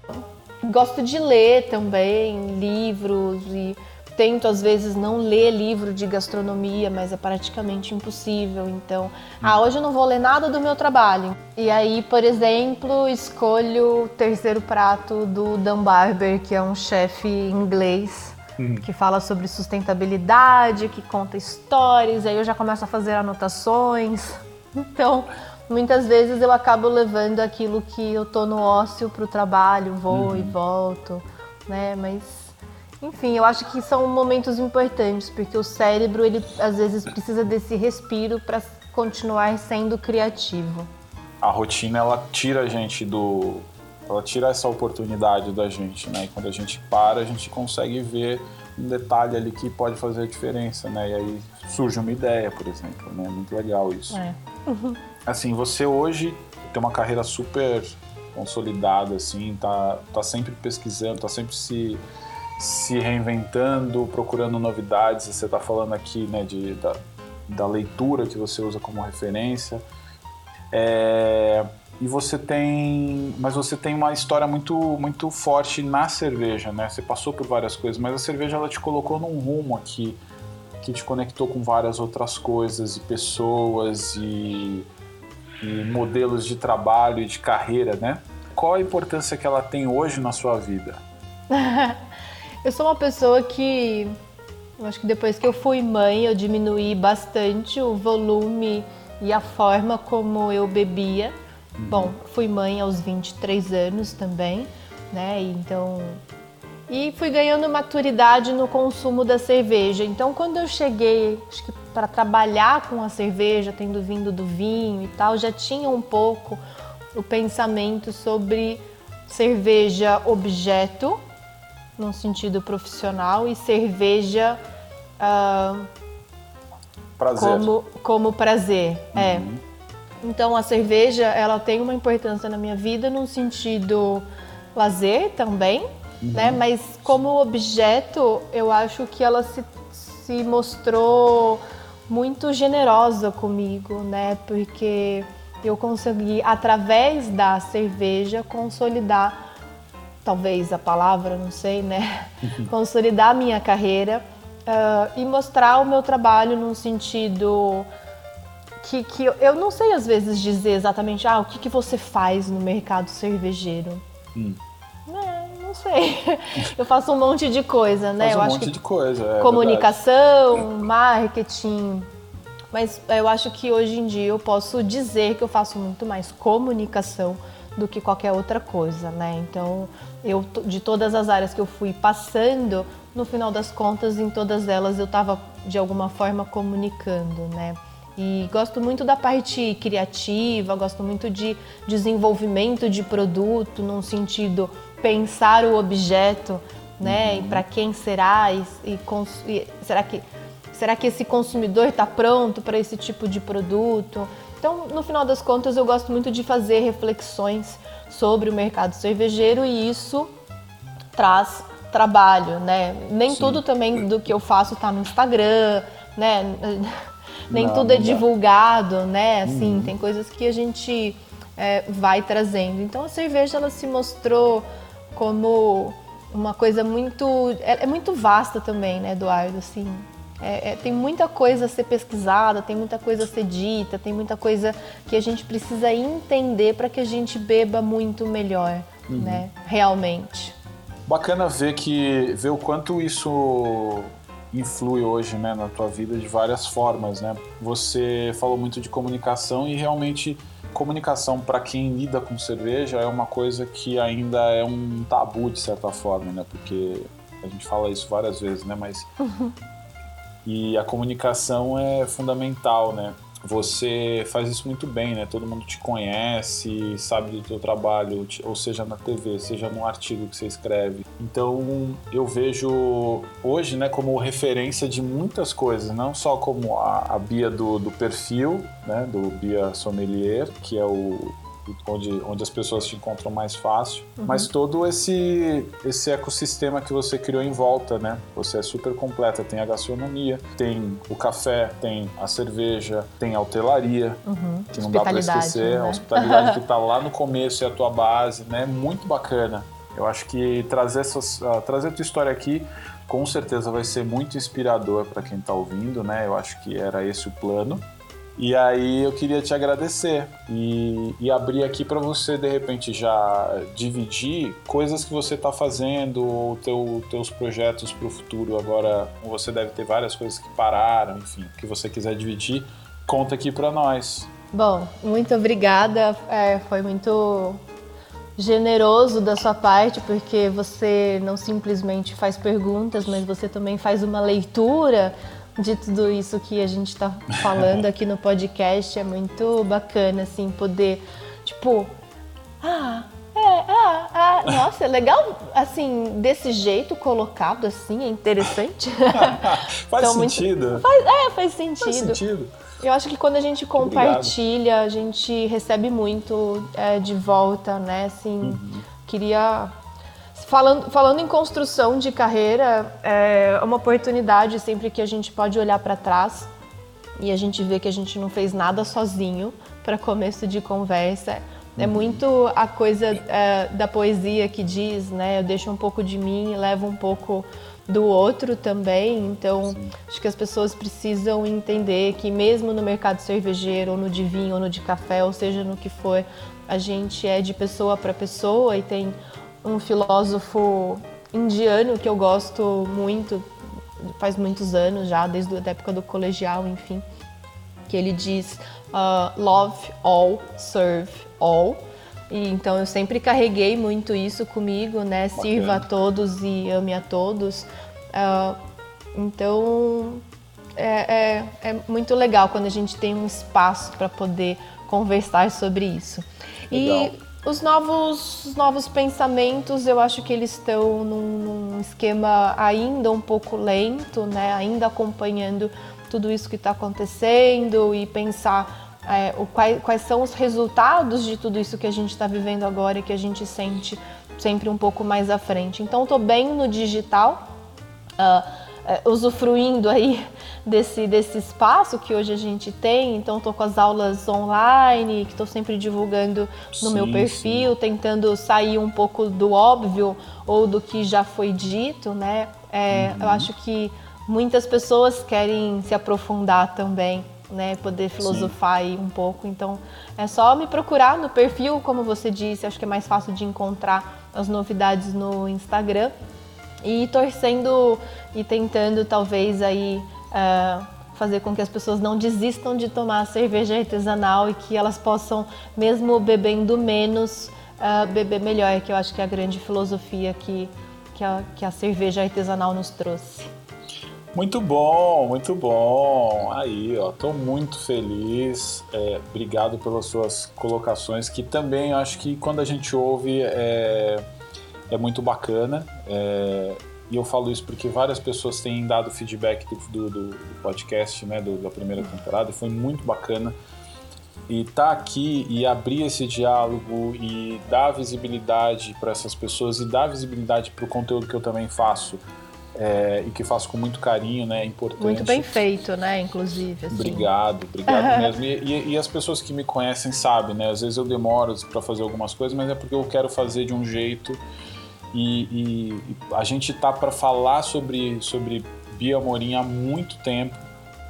gosto de ler também livros e tento às vezes não ler livro de gastronomia, mas é praticamente impossível. Então, ah, hoje eu não vou ler nada do meu trabalho. E aí, por exemplo, escolho o terceiro prato do Dan Barber, que é um chefe inglês. Hum. Que fala sobre sustentabilidade, que conta histórias, aí eu já começo a fazer anotações. Então, muitas vezes eu acabo levando aquilo que eu tô no ócio pro trabalho, vou uhum. e volto, né? Mas enfim, eu acho que são momentos importantes, porque o cérebro, ele às vezes precisa desse respiro para continuar sendo criativo. A rotina, ela tira a gente do. Ela tira essa oportunidade da gente, né? E quando a gente para, a gente consegue ver um detalhe ali que pode fazer a diferença, né? E aí surge uma ideia, por exemplo, né? Muito legal isso. É. Uhum. Assim, você hoje tem uma carreira super consolidada, assim, tá, tá sempre pesquisando, tá sempre se se reinventando, procurando novidades. Você está falando aqui né, de, da, da, leitura que você usa como referência. É, e você tem, mas você tem uma história muito muito forte na cerveja, né? Você passou por várias coisas, mas a cerveja ela te colocou num rumo aqui que te conectou com várias outras coisas e pessoas e, e modelos de trabalho e de carreira, né? Qual a importância que ela tem hoje na sua vida? Eu sou uma pessoa que. Acho que depois que eu fui mãe, eu diminuí bastante o volume e a forma como eu bebia. Uhum. Bom, fui mãe aos 23 anos também, né? Então. E fui ganhando maturidade no consumo da cerveja. Então, quando eu cheguei, acho que para trabalhar com a cerveja, tendo vindo do vinho e tal, já tinha um pouco o pensamento sobre cerveja objeto num sentido profissional e cerveja uh, prazer. Como, como prazer. É. Então a cerveja ela tem uma importância na minha vida no sentido lazer também, uhum. né? Mas como objeto, eu acho que ela se, se mostrou muito generosa comigo, né? Porque eu consegui através da cerveja consolidar talvez a palavra, não sei, né? Uhum. Consolidar a minha carreira uh, e mostrar o meu trabalho num sentido que, que eu, eu, não sei às vezes dizer exatamente ah, o que, que você faz no mercado cervejeiro. Hum. É, não sei. Eu faço um monte de coisa, né? Faz eu um acho monte que de coisa. É comunicação, verdade. marketing. Mas eu acho que hoje em dia eu posso dizer que eu faço muito mais comunicação do que qualquer outra coisa, né? Então, eu de todas as áreas que eu fui passando, no final das contas, em todas elas eu estava de alguma forma comunicando, né? E gosto muito da parte criativa, gosto muito de desenvolvimento de produto, num sentido pensar o objeto, né? Uhum. E para quem será e, e, e, será que será que esse consumidor está pronto para esse tipo de produto? Então, no final das contas, eu gosto muito de fazer reflexões sobre o mercado cervejeiro e isso traz trabalho, né? Nem Sim. tudo também do que eu faço está no Instagram, né? Nem não, tudo é divulgado, né? Assim, uhum. tem coisas que a gente é, vai trazendo. Então, a cerveja ela se mostrou como uma coisa muito é, é muito vasta também, né, Eduardo? Assim, é, é, tem muita coisa a ser pesquisada, tem muita coisa a ser dita, tem muita coisa que a gente precisa entender para que a gente beba muito melhor, uhum. né? Realmente. Bacana ver que ver o quanto isso influi hoje, né, na tua vida de várias formas, né? Você falou muito de comunicação e realmente comunicação para quem lida com cerveja é uma coisa que ainda é um tabu de certa forma, né? Porque a gente fala isso várias vezes, né? Mas uhum. E a comunicação é fundamental, né? Você faz isso muito bem, né? Todo mundo te conhece, sabe do teu trabalho, ou seja na TV, seja num artigo que você escreve. Então, eu vejo hoje, né, como referência de muitas coisas, não só como a, a Bia do, do perfil, né, do Bia Sommelier, que é o onde, onde as pessoas te encontram mais fácil, uhum. mas todo esse, esse ecossistema que você criou em volta, né? Você é super completa, tem a gastronomia, tem o café, tem a cerveja, tem a hotelaria, uhum. que não dá para esquecer, né? a hospitalidade que está lá no começo e a tua base, né? Muito bacana. Eu acho que trazer, essas, uh, trazer a tua história aqui com certeza vai ser muito inspirador para quem está ouvindo, né? Eu acho que era esse o plano. E aí eu queria te agradecer e, e abrir aqui para você de repente já dividir coisas que você está fazendo ou teu, teus projetos para o futuro. Agora você deve ter várias coisas que pararam, enfim, que você quiser dividir, conta aqui para nós. Bom, muito obrigada. É, foi muito generoso da sua parte, porque você não simplesmente faz perguntas, mas você também faz uma leitura de tudo isso que a gente está falando aqui no podcast. É muito bacana, assim, poder, tipo, ah, é, ah, ah, nossa, é legal, assim, desse jeito colocado, assim, é interessante. faz então, sentido. Muito, faz, é, faz sentido. Faz sentido. Eu acho que quando a gente compartilha, Obrigado. a gente recebe muito é, de volta, né? Assim, uhum. queria Falando, falando em construção de carreira, é uma oportunidade sempre que a gente pode olhar para trás e a gente vê que a gente não fez nada sozinho para começo de conversa. É uhum. muito a coisa é, da poesia que diz, né? Eu deixo um pouco de mim e levo um pouco do outro também. Então, Sim. acho que as pessoas precisam entender que mesmo no mercado cervejeiro, ou no de vinho, ou no de café, ou seja, no que for, a gente é de pessoa para pessoa e tem um filósofo indiano que eu gosto muito, faz muitos anos já, desde a época do colegial, enfim, que ele diz uh, love all, serve all. E, então eu sempre carreguei muito isso comigo, né? Bacana. Sirva a todos e ame a todos. Uh, então é, é, é, muito legal quando a gente tem um espaço para poder conversar sobre isso. Legal. E os novos, os novos pensamentos, eu acho que eles estão num, num esquema ainda um pouco lento, né? Ainda acompanhando tudo isso que está acontecendo e pensar é, o, quais, quais são os resultados de tudo isso que a gente está vivendo agora e que a gente sente sempre um pouco mais à frente. Então, estou bem no digital, uh, uh, usufruindo aí desse, desse espaço que hoje a gente tem. Então, estou com as aulas online, que estou sempre divulgando no sim, meu perfil, sim. tentando sair um pouco do óbvio ou do que já foi dito, né? É, uhum. Eu acho que muitas pessoas querem se aprofundar também né, poder filosofar Sim. aí um pouco. Então, é só me procurar no perfil, como você disse, acho que é mais fácil de encontrar as novidades no Instagram. E torcendo e tentando talvez aí uh, fazer com que as pessoas não desistam de tomar cerveja artesanal e que elas possam, mesmo bebendo menos, uh, beber melhor, que eu acho que é a grande filosofia que, que, a, que a cerveja artesanal nos trouxe. Muito bom, muito bom. Aí, ó, tô muito feliz. É, obrigado pelas suas colocações, que também acho que quando a gente ouve é, é muito bacana. É, e eu falo isso porque várias pessoas têm dado feedback do, do, do podcast, né, do, da primeira temporada, foi muito bacana. E tá aqui e abrir esse diálogo e dar visibilidade para essas pessoas e dar visibilidade para o conteúdo que eu também faço é, e que faço com muito carinho, né? É importante. Muito bem feito, né? Inclusive. Assim. Obrigado, obrigado mesmo. E, e, e, as pessoas que me conhecem sabem, né? Às vezes eu demoro para fazer algumas coisas, mas é porque eu quero fazer de um jeito. E, e a gente tá para falar sobre, sobre Bia Morim há muito tempo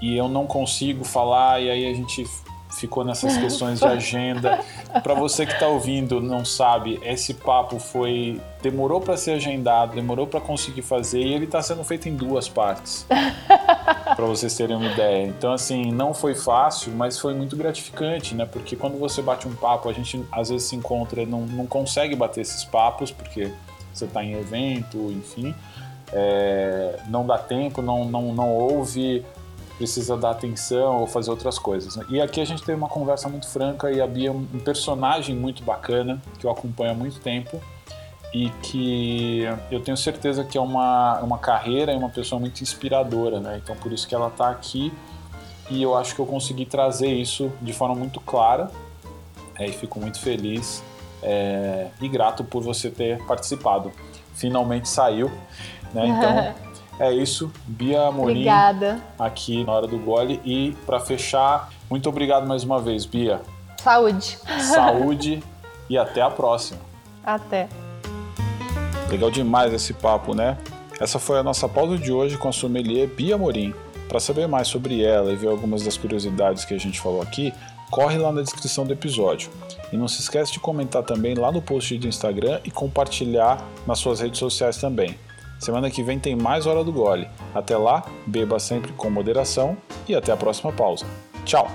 e eu não consigo falar, e aí a gente ficou nessas questões de agenda. Para você que está ouvindo, não sabe, esse papo foi demorou para ser agendado, demorou para conseguir fazer e ele está sendo feito em duas partes. para vocês terem uma ideia. Então assim, não foi fácil, mas foi muito gratificante, né? Porque quando você bate um papo, a gente às vezes se encontra, não, não consegue bater esses papos porque você está em evento, enfim. É, não dá tempo, não, não, não ouve precisa dar atenção ou fazer outras coisas. Né? E aqui a gente teve uma conversa muito franca e a Bia é um personagem muito bacana que eu acompanho há muito tempo e que eu tenho certeza que é uma, uma carreira e uma pessoa muito inspiradora, né? Então por isso que ela está aqui e eu acho que eu consegui trazer isso de forma muito clara é, e fico muito feliz é, e grato por você ter participado. Finalmente saiu, né? Então É isso, Bia Amorim. Obrigada. Aqui na hora do gole. E para fechar, muito obrigado mais uma vez, Bia. Saúde. Saúde e até a próxima. Até. Legal demais esse papo, né? Essa foi a nossa pausa de hoje com a sommelier Bia Morim. Para saber mais sobre ela e ver algumas das curiosidades que a gente falou aqui, corre lá na descrição do episódio. E não se esquece de comentar também lá no post do Instagram e compartilhar nas suas redes sociais também. Semana que vem tem mais Hora do Gole. Até lá, beba sempre com moderação e até a próxima pausa. Tchau!